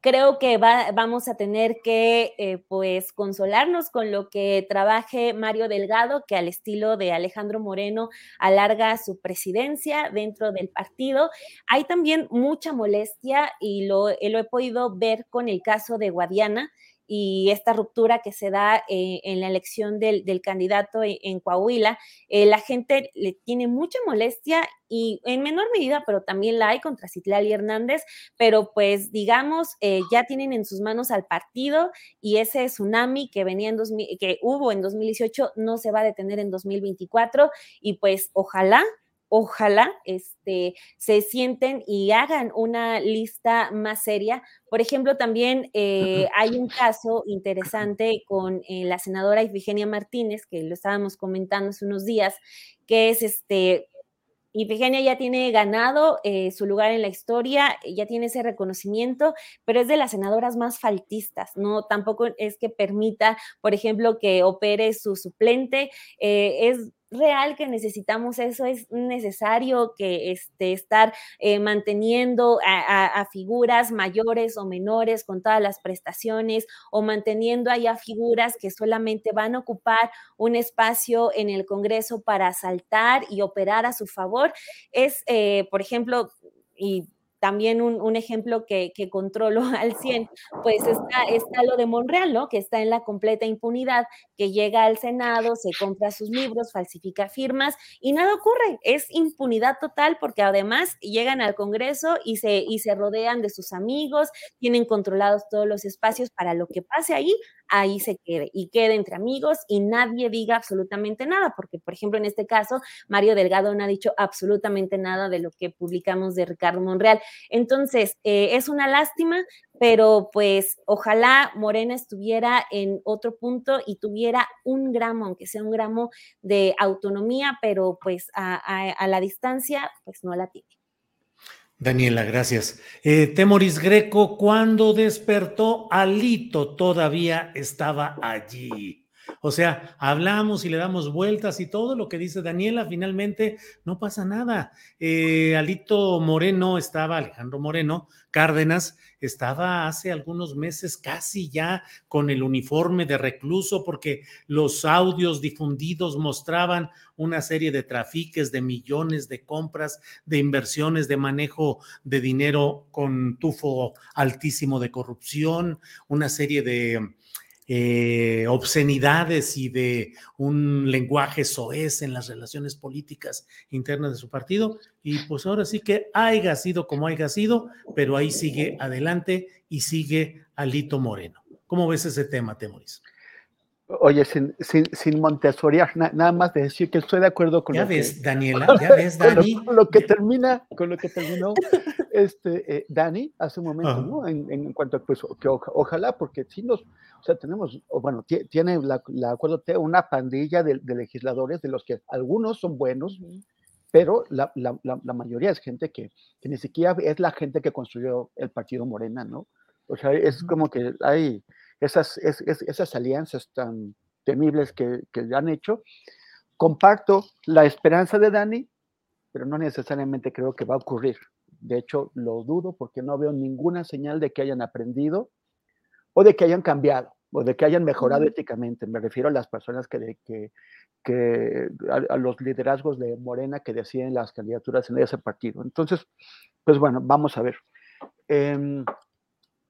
creo que vamos a tener que eh, pues consolarnos con lo que trabaje Mario Delgado, que al estilo de Alejandro Moreno alarga su presidencia dentro del partido. Hay también mucha molestia y lo, lo he podido ver con el caso de Guadiana y esta ruptura que se da eh, en la elección del, candidato en, Coahuila, eh, la gente le tiene mucha molestia y en menor medida, pero también la hay contra Citlali Hernández, pero pues digamos, eh, ya tienen en sus manos al partido y ese tsunami que venía en que hubo en 2018 no se va a detener en 2024 y pues ojalá ojalá este, se sienten y hagan una lista más seria. Por ejemplo, también eh, hay un caso interesante con eh, la senadora Ifigenia Martínez, que lo estábamos comentando hace unos días, que es este, Ifigenia ya tiene ganado eh, su lugar en la historia, ya tiene ese reconocimiento, pero es de las senadoras más faltistas, ¿no? Tampoco es que permita, por ejemplo, que opere su suplente, es real que necesitamos eso, es necesario que este, estar eh, manteniendo a, figuras mayores o menores con todas las prestaciones o manteniendo allá figuras que solamente van a ocupar un espacio en el Congreso para asaltar y operar a su favor. Es, eh, por ejemplo, y también un, ejemplo que, controlo [LAUGHS] al 100, pues está, lo de Monreal, ¿no? Que está en la completa impunidad, que llega al Senado, se compra sus libros, falsifica firmas y nada ocurre. Es impunidad total porque además llegan al Congreso y se rodean de sus amigos, tienen controlados todos los espacios para lo que pase ahí, ahí se quede y quede entre amigos y nadie diga absolutamente nada, porque por ejemplo en este caso Mario Delgado no ha dicho absolutamente nada de lo que publicamos de Ricardo Monreal. Entonces, eh, es una lástima, pero pues ojalá Morena estuviera en otro punto y tuviera un gramo, aunque sea un gramo de autonomía, pero pues a la distancia, pues no la tiene. Daniela, gracias. Eh, Temoris Greco, cuando despertó, Alito todavía estaba allí. O sea, hablamos y le damos vueltas y todo lo que dice Daniela, finalmente no pasa nada. Eh, Alito Moreno estaba, Alejandro Moreno Cárdenas, estaba hace algunos meses casi ya con el uniforme de recluso porque los audios difundidos mostraban una serie de trafiques de millones de compras, de inversiones, de manejo de dinero con tufo altísimo de corrupción, una serie de eh, obscenidades y de un lenguaje soez en las relaciones políticas internas de su partido. Y pues ahora sí que haya sido como haya sido, pero ahí sigue adelante y sigue Alito Moreno. ¿Cómo ves ese tema, Temoris? Oye, sin, sin, sin nada más de decir que estoy de acuerdo con ya lo ves, [LAUGHS] Daniela, ya ves, Dani. Con lo, que termina, con lo que terminó [LAUGHS] este, eh, Dani hace un momento, ¿no? En, cuanto a, pues, que ojalá, porque si nos, o sea, tenemos, bueno, tiene la, la acuerdo una pandilla de, legisladores de los que algunos son buenos, pero la, la, la, mayoría es gente que, que ni siquiera es la gente que construyó el partido Morena, ¿no? O sea, es como que hay esas, esas alianzas tan temibles que, que han hecho. Comparto la esperanza de Dani, pero no necesariamente creo que va a ocurrir. De hecho, lo dudo porque no veo ninguna señal de que hayan aprendido o de que hayan cambiado o de que hayan mejorado éticamente. Me refiero a las personas que, que, que a, los liderazgos de Morena que deciden las candidaturas en ese partido. Entonces, pues bueno, vamos a ver. Em,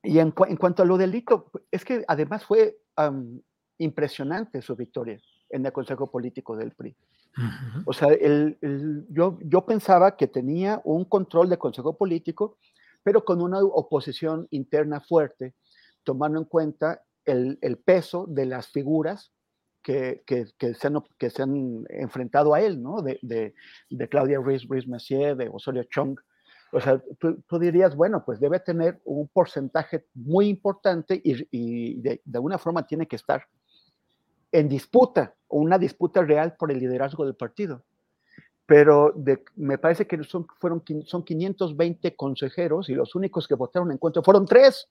y en, en, cuanto a lo delito, es que además fue impresionante su victoria en el Consejo Político del PRI. O sea, el, yo, yo pensaba que tenía un control de Consejo Político, pero con una oposición interna fuerte, tomando en cuenta el, el peso de las figuras que, que, que, se han, que se han enfrentado a él, ¿no? De, de, de Claudia Ruiz, Ruiz Messier, de Osorio Chong. O sea, tú, tú, dirías, bueno, pues debe tener un porcentaje muy importante y, y de, de alguna forma tiene que estar en disputa, o una disputa real por el liderazgo del partido. Pero de, me parece que son, fueron, son 520 consejeros y los únicos que votaron en contra fueron tres.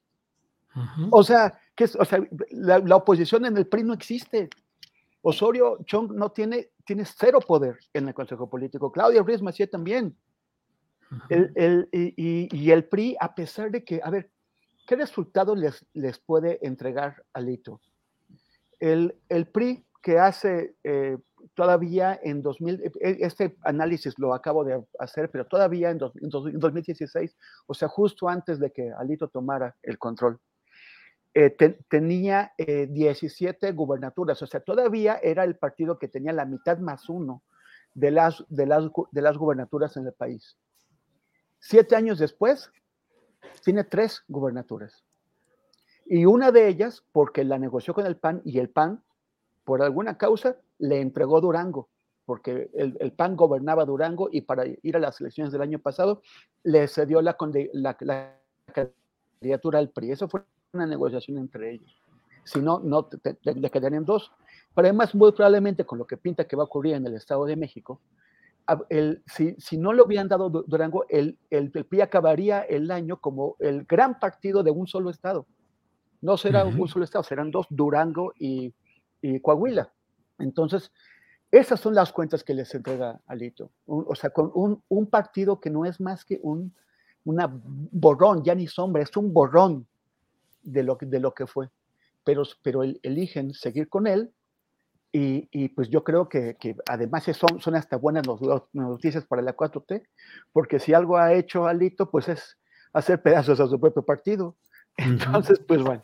Uh -huh. O sea, que, o sea la, la, oposición en el PRI no existe. Osorio Chong no tiene, tiene cero poder en el Consejo Político. Claudia Ruiz Macié también. El, el, y, y, el PRI, a pesar de que, a ver, ¿qué resultado les, les puede entregar Alito? El, el PRI que hace eh, todavía en 2000, e, este análisis lo acabo de hacer, pero todavía en, dos, en 2016, o sea, justo antes de que Alito tomara el control, eh, te, tenía eh, 17 gubernaturas, o sea, todavía era el partido que tenía la mitad más uno de las, de las, de las gubernaturas en el país. Siete años después, tiene tres gubernaturas. Y una de ellas, porque la negoció con el PAN y el PAN, por alguna causa, le entregó Durango, porque el, el PAN gobernaba Durango y para ir a las elecciones del año pasado le cedió la, la, candidatura al PRI. Eso fue una negociación entre ellos. Si no, no te quedarían dos. Pero además, muy probablemente con lo que pinta que va a ocurrir en el Estado de México, el, si, si, no le hubieran dado Durango, el, el, el, PRI acabaría el año como el gran partido de un solo Estado. No será uh -huh. un solo Estado, serán dos, Durango y, y, Coahuila. Entonces, esas son las cuentas que les entrega Alito. Un, o sea, con un, un, partido que no es más que un una borrón, ya ni sombra, es un borrón de lo, de lo que fue. Pero, pero el, eligen seguir con él y, y, pues yo creo que, que además son, son hasta buenas noticias para la 4T, porque si algo ha hecho Alito, pues es hacer pedazos a su propio partido. Entonces, pues bueno.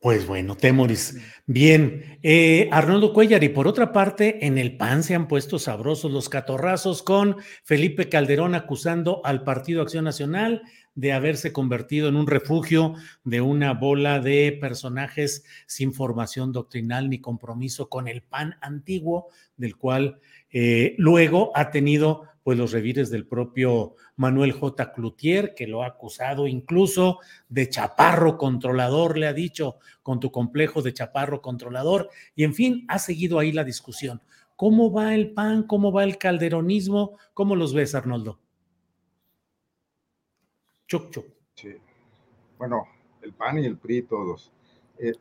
Pues bueno, Temoris. Bien, eh, Arnoldo Cuellar, y por otra parte, en el PAN se han puesto sabrosos los catorrazos con Felipe Calderón acusando al Partido Acción Nacional de haberse convertido en un refugio de una bola de personajes sin formación doctrinal ni compromiso con el PAN antiguo, del cual eh, luego ha tenido pues los revires del propio Manuel J. Cloutier, que lo ha acusado incluso de chaparro controlador, le ha dicho, con tu complejo de chaparro controlador, y en fin, ha seguido ahí la discusión. ¿Cómo va el PAN? ¿Cómo va el calderonismo? ¿Cómo los ves, Arnoldo? Chuc. Sí. Bueno, el PAN y el PRI todos. Eh,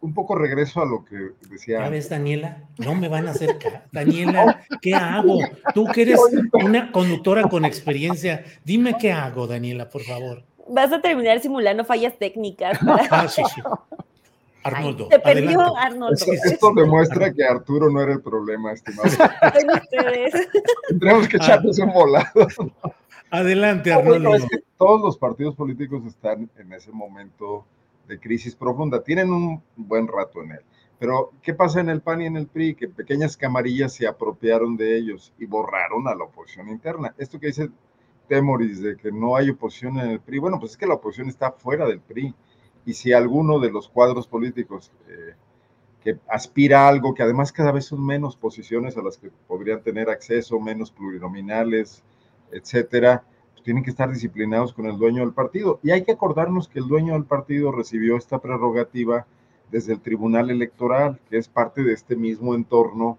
un poco regreso a lo que decía. ¿Ya ves, Daniela? No me van a hacer Daniela, [LAUGHS] ¿qué hago? Tú que eres una conductora con experiencia, dime qué hago, Daniela, por favor. Vas a terminar simulando fallas técnicas. Para... Ah, sí, sí. Arnoldo. Ay, se perdió adelante. Arnoldo. Esto demuestra que Arturo no era el problema, estimado. Tendremos que echarnos un volado. Adelante, Arnoldo. es que todos los partidos políticos están en ese momento de crisis profunda. Tienen un buen rato en él. Pero, ¿qué pasa en el PAN y en el PRI? Que pequeñas camarillas se apropiaron de ellos y borraron a la oposición interna. Esto que dice Temoris de que no hay oposición en el PRI, bueno, pues es que la oposición está fuera del PRI. Y si alguno de los cuadros políticos eh, que aspira a algo, que además cada vez son menos posiciones a las que podrían tener acceso, menos plurinominales, etcétera, tienen que estar disciplinados con el dueño del partido. Y hay que acordarnos que el dueño del partido recibió esta prerrogativa desde el Tribunal Electoral, que es parte de este mismo entorno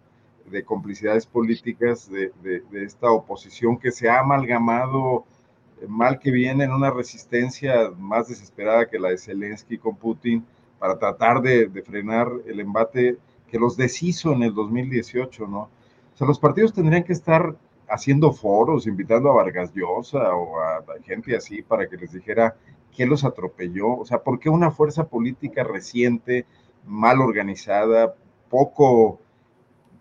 de complicidades políticas de, esta oposición que se ha amalgamado eh, mal que viene en una resistencia más desesperada que la de Zelensky con Putin para tratar de, de frenar el embate que los deshizo en el 2018, ¿no? O sea, los partidos tendrían que estar haciendo foros, invitando a Vargas Llosa o a, gente así para que les dijera qué los atropelló, o sea, ¿por qué una fuerza política reciente, mal organizada, poco,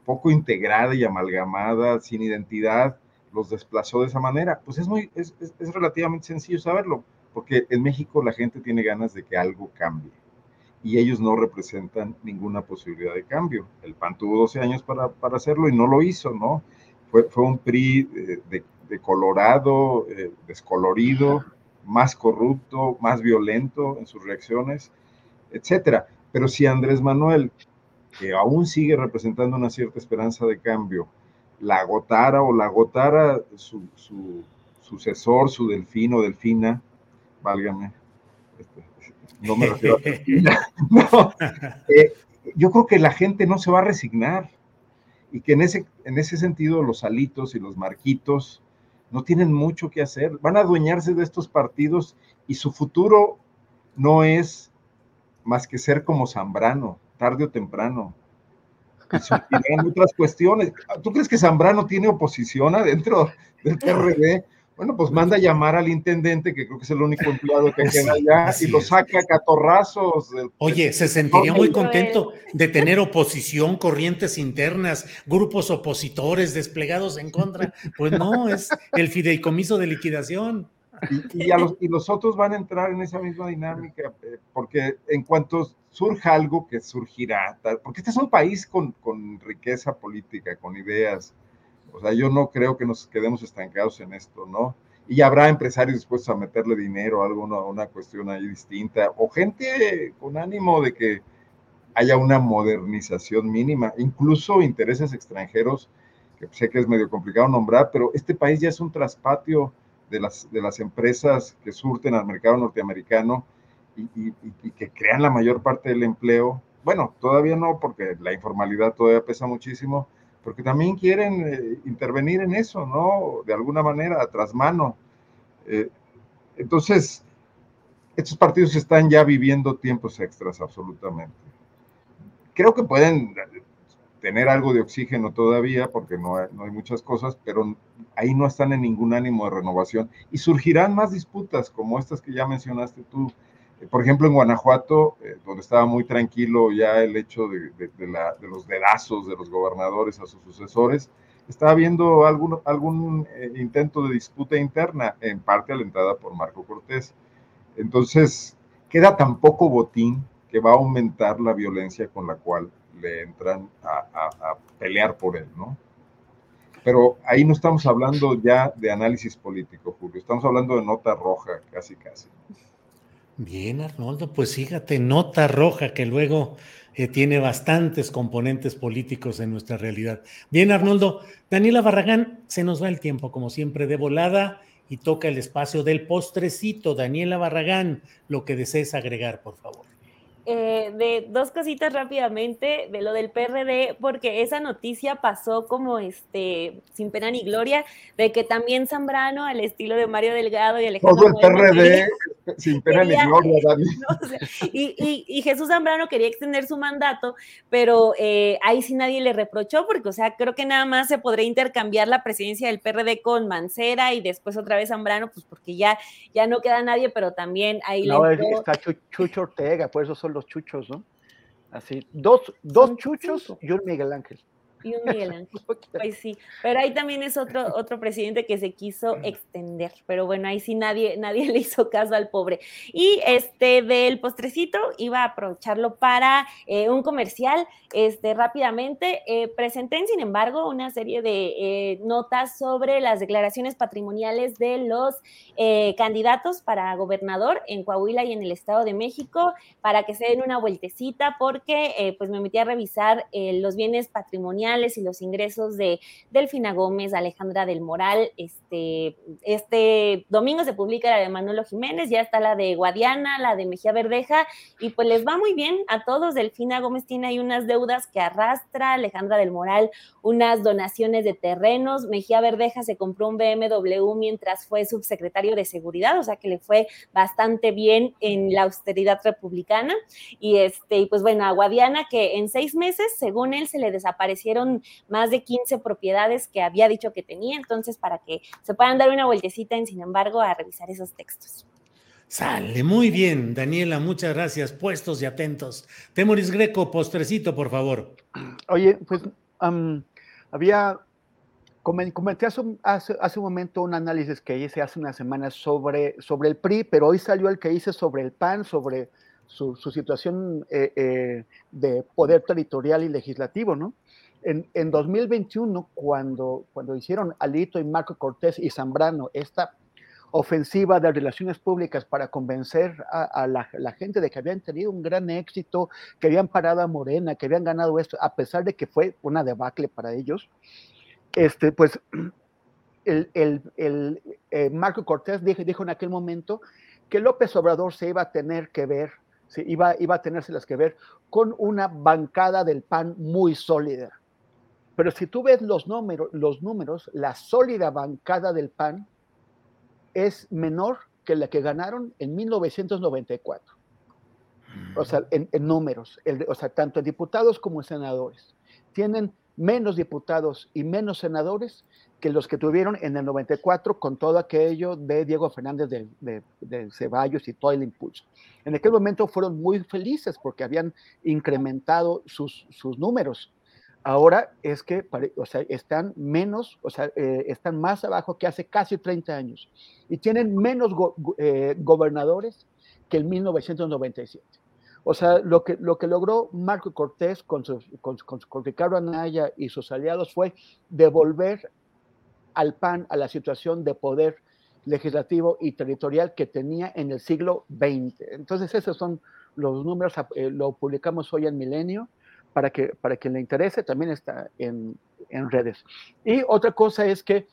poco integrada y amalgamada, sin identidad, los desplazó de esa manera? Pues es, muy, es, es relativamente sencillo saberlo, porque en México la gente tiene ganas de que algo cambie y ellos no representan ninguna posibilidad de cambio. El PAN tuvo 12 años para, para hacerlo y no lo hizo, ¿no? Fue, fue un PRI de, de, colorado, eh, descolorido, más corrupto, más violento en sus reacciones, etcétera. Pero si Andrés Manuel, que aún sigue representando una cierta esperanza de cambio, la agotara o la agotara su, su sucesor, su delfino, delfina, válgame, este, no me refiero a... [LAUGHS] [LAUGHS] Eh, yo creo que la gente no se va a resignar y que en ese, en ese sentido los alitos y los marquitos no tienen mucho que hacer, van a adueñarse de estos partidos y su futuro no es más que ser como Zambrano, tarde o temprano. Y otras cuestiones. ¿Tú crees que Zambrano tiene oposición adentro del PRD? Bueno, pues manda a llamar al intendente, que creo que es el único empleado que queda allá, y lo saca a catorrazos. Oye, se sentiría muy contento de tener oposición, corrientes internas, grupos opositores desplegados en contra. Pues no, es el fideicomiso de liquidación. Y, los, y los otros van a entrar en esa misma dinámica, eh, porque en cuanto surja algo que surgirá, porque este es un país con, con riqueza política, con ideas, o sea, yo no creo que nos quedemos estancados en esto, ¿no? Y habrá empresarios dispuestos a meterle dinero alguna una cuestión ahí distinta, o gente con ánimo de que haya una modernización mínima, incluso intereses extranjeros, que sé que es medio complicado nombrar, pero este país ya es un traspatio de las, de las empresas que surten al mercado norteamericano y que crean la mayor parte del empleo. Bueno, todavía no, porque la informalidad todavía pesa muchísimo, porque también quieren eh, intervenir en eso, ¿no? De alguna manera, tras mano. Eh, entonces, estos partidos están ya viviendo tiempos extras, absolutamente. Creo que pueden tener algo de oxígeno todavía, porque no hay muchas cosas, pero ahí no están en ningún ánimo de renovación. Y surgirán más disputas como estas que ya mencionaste tú, por ejemplo, en Guanajuato, eh, donde estaba muy tranquilo ya el hecho de, los dedazos de los gobernadores a sus sucesores, estaba habiendo algún, algún eh, intento de disputa interna, en parte alentada por Marco Cortés. Entonces, queda tan poco botín que va a aumentar la violencia con la cual le entran a pelear por él, ¿no? Pero ahí no estamos hablando ya de análisis político, Julio, estamos hablando de nota roja, casi, casi. Bien, Arnoldo, pues fíjate, nota roja que luego eh, tiene bastantes componentes políticos en nuestra realidad. Bien, Arnoldo, Daniela Barragán, se nos va el tiempo, como siempre, de volada y toca el espacio del postrecito. Daniela Barragán, lo que desees agregar, por favor. Eh, de dos cositas rápidamente de lo del PRD, porque esa noticia pasó como este sin pena ni gloria, de que también Zambrano, al estilo de Mario Delgado y Alejandro. Todo el PRD sin pena ni gloria, [LAUGHS] y, Jesús Zambrano quería extender su mandato, pero eh, ahí sí nadie le reprochó, porque, o sea, creo que nada más se podría intercambiar la presidencia del PRD con Mancera y después otra vez Zambrano, pues porque ya, ya no queda nadie, pero también ahí no, está Chucho Ortega, por eso son los chuchos, ¿no? Así, dos, dos chuchos y un Miguel Ángel y un Miguel Ángel. [LAUGHS] Pues sí, pero ahí también es otro, [LAUGHS] otro presidente que se quiso extender, pero bueno, ahí sí nadie, nadie [LAUGHS] le hizo caso al pobre. Y este del postrecito iba a aprovecharlo para eh, un comercial, este rápidamente. Eh, presenté, sin embargo, una serie de eh, notas sobre las declaraciones patrimoniales de los candidatos para gobernador en Coahuila y en el Estado de México, para que se den una vueltecita, porque pues me metí a revisar los bienes patrimoniales y los ingresos de Delfina Gómez, Alejandra del Moral. Este, este domingo se publica la de Manolo Jiménez, ya está la de Guadiana, la de Mejía Verdeja, y pues les va muy bien a todos. Delfina Gómez tiene ahí unas deudas que arrastra, Alejandra del Moral unas donaciones de terrenos, Mejía Verdeja se compró un BMW mientras fue subsecretario de Seguridad, o sea que le fue bastante bien en la austeridad republicana. Y este, y pues bueno, a Guadiana que en seis meses, según él, se le desaparecieron vendieron más de 15 propiedades que había dicho que tenía, entonces para que se puedan dar una vueltecita en, sin embargo, a revisar esos textos. Sale, muy bien, Daniela, muchas gracias, puestos y atentos. Temoris Greco, postrecito, por favor. Oye, pues había, comenté hace, hace, un momento un análisis que hice hace unas semanas sobre, sobre el PRI, pero hoy salió el que hice sobre el PAN, sobre su, situación eh, eh, de poder territorial y legislativo, ¿no? En, en 2021, cuando, cuando hicieron Alito y Marco Cortés y Zambrano esta ofensiva de relaciones públicas para convencer a, la, gente de que habían tenido un gran éxito, que habían parado a Morena, que habían ganado esto, a pesar de que fue una debacle para ellos, este, pues [CLEARS THROAT] el, eh, Marco Cortés dijo, dijo, en aquel momento que López Obrador se iba a tener que ver, se iba, iba a tenérselas que ver con una bancada del PAN muy sólida. Pero si tú ves los números, la sólida bancada del PAN es menor que la que ganaron en 1994. O sea, en, números, o sea, tanto en diputados como en senadores. Tienen menos diputados y menos senadores que los que tuvieron en el 94 con todo aquello de Diego Fernández de, Ceballos y todo el impulso. En aquel momento fueron muy felices porque habían incrementado sus números ahora es que o sea, están menos, o sea, eh, están más abajo que hace casi 30 años y tienen menos eh, gobernadores que en 1997. O sea, lo que, lo que logró Marco Cortés con, con, con, Ricardo Anaya y sus aliados fue devolver al PAN a la situación de poder legislativo y territorial que tenía en el siglo XX. Entonces, esos son los números, eh, lo publicamos hoy en Milenio para que para quien le interese, también está en, en redes. Y otra cosa es que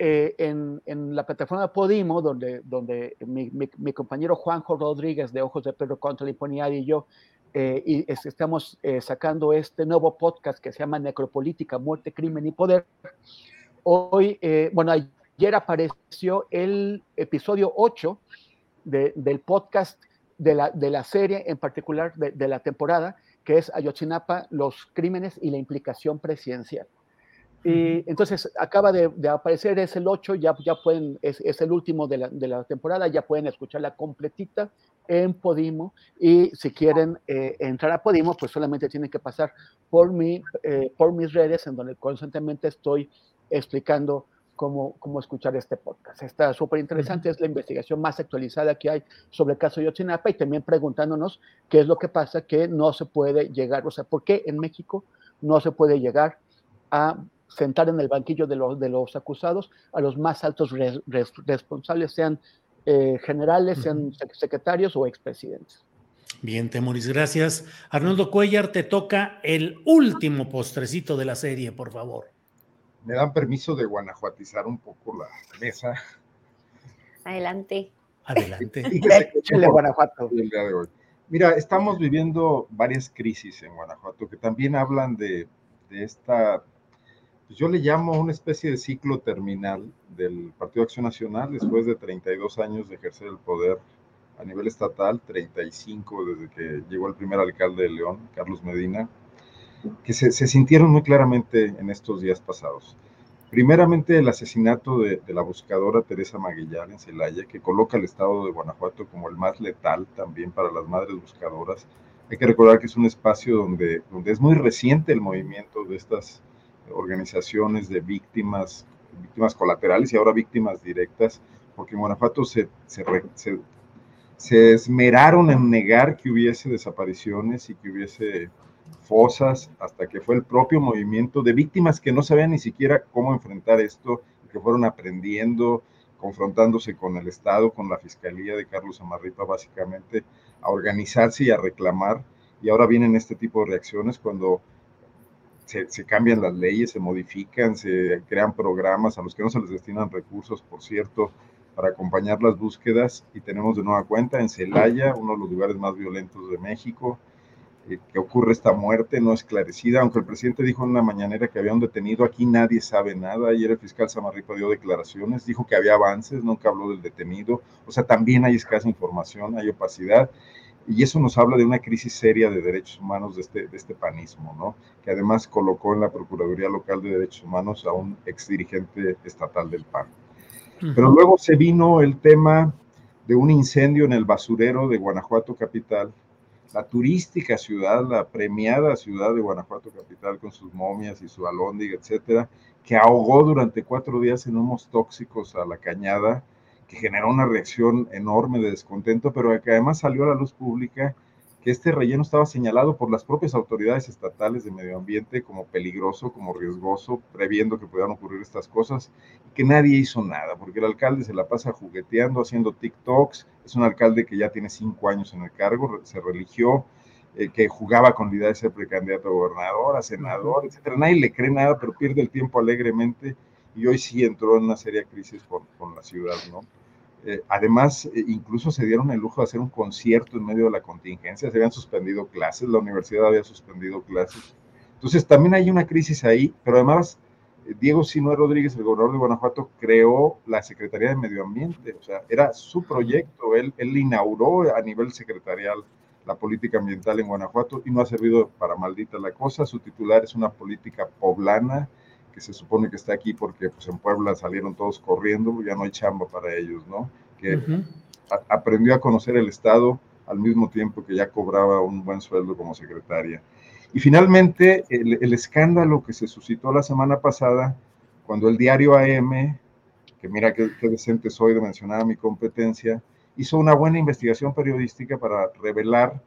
eh, en, en, la plataforma Podimo, donde, donde mi, mi, compañero Juanjo Rodríguez de Ojos de Pedro contra la Impunidad y yo eh, y estamos eh, sacando este nuevo podcast que se llama Necropolítica, Muerte, Crimen y Poder. Hoy, bueno, ayer apareció el episodio 8 de, del podcast de la, de la serie, en particular de, de la temporada, que es Ayotzinapa, los crímenes y la implicación presidencial. Y entonces acaba de, aparecer, es el 8, ya, ya pueden, es, es el último de la, de la, temporada, ya pueden escucharla completita en Podimo y si quieren eh, entrar a Podimo, pues solamente tienen que pasar por, mi, eh, por mis redes en donde constantemente estoy explicando cómo, cómo escuchar este podcast. Está súper interesante, es la investigación más actualizada que hay sobre el caso de Yotzinapa y también preguntándonos qué es lo que pasa que no se puede llegar, o sea, por qué en México no se puede llegar a sentar en el banquillo de los, de los acusados a los más altos responsables, sean eh, generales, sean secretarios o expresidentes. Bien, Temoris, gracias. Arnoldo Cuellar, te toca el último postrecito de la serie, por favor me dan permiso de guanajuatizar un poco la mesa. Adelante. Adelante. [LAUGHS] Guanajuato. Mira, estamos viviendo varias crisis en Guanajuato que también hablan de, esta, pues yo le llamo una especie de ciclo terminal del Partido Acción Nacional después de 32 años de ejercer el poder a nivel estatal, 35 desde que llegó el primer alcalde de León, Carlos Medina, que se, sintieron muy claramente en estos días pasados. Primeramente, el asesinato de, la buscadora Teresa Maguillar en Celaya, que coloca al estado de Guanajuato como el más letal también para las madres buscadoras. Hay que recordar que es un espacio donde, donde es muy reciente el movimiento de estas organizaciones de víctimas, víctimas colaterales y ahora víctimas directas, porque en Guanajuato se, se, se, se esmeraron en negar que hubiese desapariciones y que hubiese fosas, hasta que fue el propio movimiento de víctimas que no sabían ni siquiera cómo enfrentar esto, que fueron aprendiendo, confrontándose con el Estado, con la Fiscalía de Carlos Amarripa, básicamente, a organizarse y a reclamar. Y ahora vienen este tipo de reacciones cuando se, se, cambian las leyes, se modifican, se crean programas a los que no se les destinan recursos, por cierto, para acompañar las búsquedas. Y tenemos de nueva cuenta en Celaya, uno de los lugares más violentos de México, que ocurre esta muerte no esclarecida, aunque el presidente dijo en una mañanera que había un detenido, aquí nadie sabe nada. Ayer el fiscal Samarripa dio declaraciones, dijo que había avances, nunca habló del detenido. O sea, también hay escasa información, hay opacidad. y eso nos habla de una crisis seria de derechos humanos de este, de este panismo, ¿no? que además colocó en la Procuraduría Local de Derechos Humanos a un exdirigente estatal del PAN. Pero luego se vino el tema de un incendio en el basurero de Guanajuato Capital, la turística ciudad, la premiada ciudad de Guanajuato Capital con sus momias y su alóndiga, etcétera, que ahogó durante cuatro días en humos tóxicos a la cañada que generó una reacción enorme de descontento, pero que además salió a la luz pública que este relleno estaba señalado por las propias autoridades estatales de medio ambiente como peligroso, como riesgoso, previendo que pudieran ocurrir estas cosas, y que nadie hizo nada, porque el alcalde se la pasa jugueteando, haciendo TikToks, es un alcalde que ya tiene cinco años en el cargo, se religió, eh, que jugaba con la idea de ser precandidato a gobernador, a senador, etcétera. Nadie le cree nada, pero pierde el tiempo alegremente, y hoy sí entró en una seria crisis con, con la ciudad, ¿no? Eh, además, eh, incluso se dieron el lujo de hacer un concierto en medio de la contingencia, se habían suspendido clases, la universidad había suspendido clases. Entonces, también hay una crisis ahí, pero además, eh, Diego Sinue Rodríguez, el gobernador de Guanajuato, creó la Secretaría de Medio Ambiente, o sea, era su proyecto, él, él inauguró a nivel secretarial la política ambiental en Guanajuato y no ha servido para maldita la cosa. Su titular es una política poblana, se supone que está aquí porque pues, en Puebla salieron todos corriendo, ya no hay chamba para ellos, ¿no? Que aprendió a conocer el Estado al mismo tiempo que ya cobraba un buen sueldo como secretaria. Y finalmente, el, escándalo que se suscitó la semana pasada, cuando el diario AM, que mira qué, decente soy de mencionar mi competencia, hizo una buena investigación periodística para revelar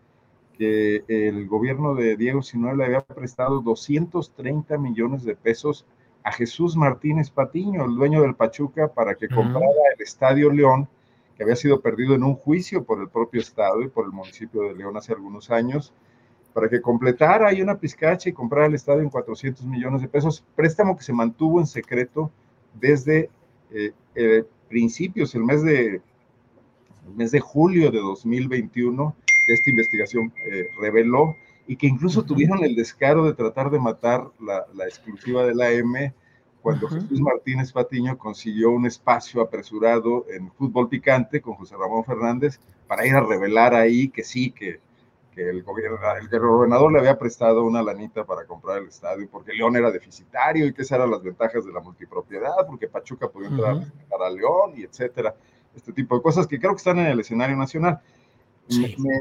que el gobierno de Diego Sinue le había prestado 230 millones de pesos a Jesús Martínez Patiño, el dueño del Pachuca, para que comprara el Estadio León, que había sido perdido en un juicio por el propio Estado y por el municipio de León hace algunos años, para que completara ahí una pizcacha y comprara el estadio en 400 millones de pesos, préstamo que se mantuvo en secreto desde eh, eh, principios, el mes de, el mes de julio de 2021, que esta investigación eh, reveló y que incluso tuvieron el descaro de tratar de matar la, la exclusiva de la M cuando Jesús Martínez Patiño consiguió un espacio apresurado en fútbol picante con José Ramón Fernández para ir a revelar ahí que sí, que, que el, gobierno, el gobernador le había prestado una lanita para comprar el estadio porque León era deficitario y que esas eran las ventajas de la multipropiedad, porque Pachuca podía entrar a León y etcétera. Este tipo de cosas que creo que están en el escenario nacional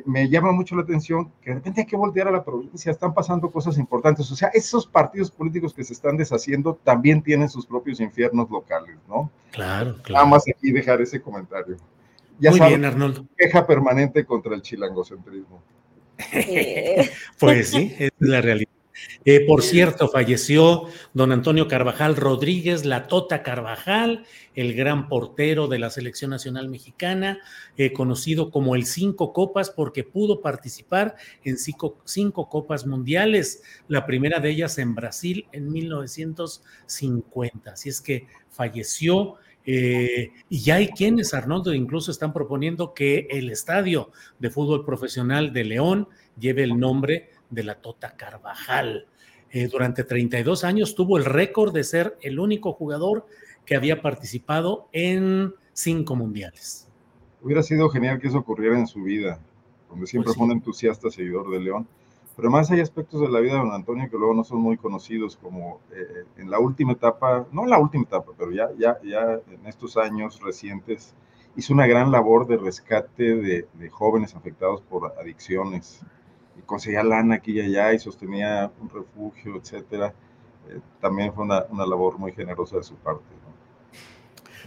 me, llama mucho la atención que de repente hay que voltear a la provincia, están pasando cosas importantes. O sea, esos partidos políticos que se están deshaciendo también tienen sus propios infiernos locales, ¿no? Claro, claro. Nada más aquí dejar ese comentario. Ya Muy bien, Arnoldo. Queja permanente contra el chilangocentrismo. [LAUGHS] pues sí, es la realidad. Eh, por cierto, falleció don Antonio Carvajal Rodríguez, la Tota Carvajal, el gran portero de la Selección Nacional Mexicana, eh, conocido como el Cinco Copas porque pudo participar en cinco, cinco, Copas Mundiales, la primera de ellas en Brasil en 1950. Así es que falleció. Eh, y ya hay quienes, Arnoldo, incluso están proponiendo que el estadio de fútbol profesional de León lleve el nombre de la Tota Carvajal. Eh, durante 32 años tuvo el récord de ser el único jugador que había participado en cinco mundiales. Hubiera sido genial que eso ocurriera en su vida, donde siempre pues fue un entusiasta seguidor de León. Pero además hay aspectos de la vida de don Antonio que luego no son muy conocidos, como eh, en la última etapa, no en la última etapa, pero ya, ya, ya en estos años recientes, hizo una gran labor de rescate de, de jóvenes afectados por adicciones conseguía lana aquí y allá y sostenía un refugio, etcétera. Eh, también fue una, labor muy generosa de su parte.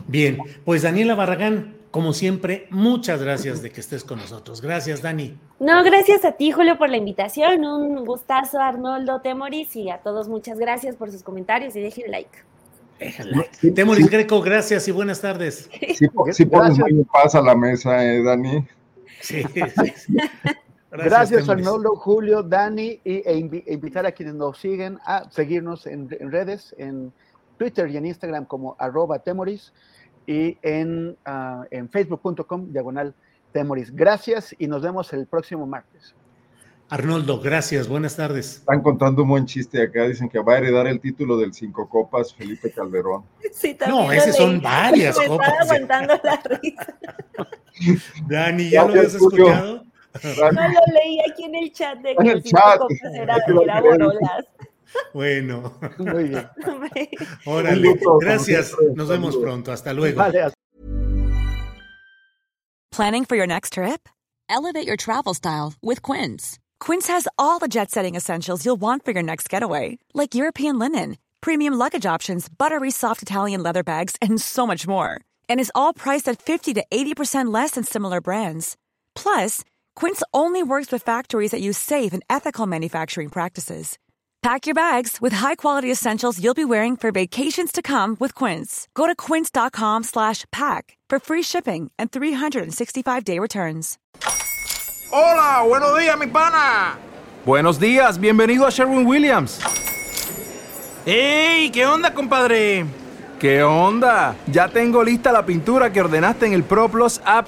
Bien, pues Daniela Barragán, como siempre, muchas gracias de que estés con nosotros. Gracias, Dani. No, gracias a ti, Julio, por la invitación. Un gustazo, Arnoldo Temoris, y a todos muchas gracias por sus comentarios y dejen like. Déjala. Temoris Greco, gracias y buenas tardes. Sí, sí pones muy paz a la mesa, eh, Dani. Sí, sí. [LAUGHS] Gracias, Arnoldo, Julio, Dani, y, e invitar a quienes nos siguen a seguirnos en, redes, en Twitter y en Instagram como arroba temoris y en, uh, en facebook.com diagonal temoris. Gracias y nos vemos el próximo martes. Arnoldo, gracias, buenas tardes. Están contando un buen chiste acá, dicen que va a heredar el título del Cinco Copas Felipe Calderón. [LAUGHS] Sí, no, esas son varias Me copas. Estaba aguantando la risa. [LAUGHS] Dani, ¿ya lo habías escuchado? No lo [LAUGHS] leí aquí en el chat de que el chat. Era, era borolas. [LAUGHS] Bueno. Muy bien. [LAUGHS] Órale. Gracias. Nos vemos pronto. Hasta luego. Planning for your next trip? Elevate your travel style with Quince. Quince has all the jet-setting essentials you'll want for your next getaway, like European linen, premium luggage options, buttery soft Italian leather bags, and so much more. And is all priced at 50 to 80% less than similar brands. Plus, Quince only works with factories that use safe and ethical manufacturing practices. Pack your bags with high-quality essentials you'll be wearing for vacations to come with Quince. Go to quince.com slash pack for free shipping and 365-day returns. Hola, buenos días, mi pana. Buenos días, bienvenido a Sherwin-Williams. ¡Ey! ¿Qué onda, compadre? ¿Qué onda? Ya tengo lista la pintura que ordenaste en el ProPlus app.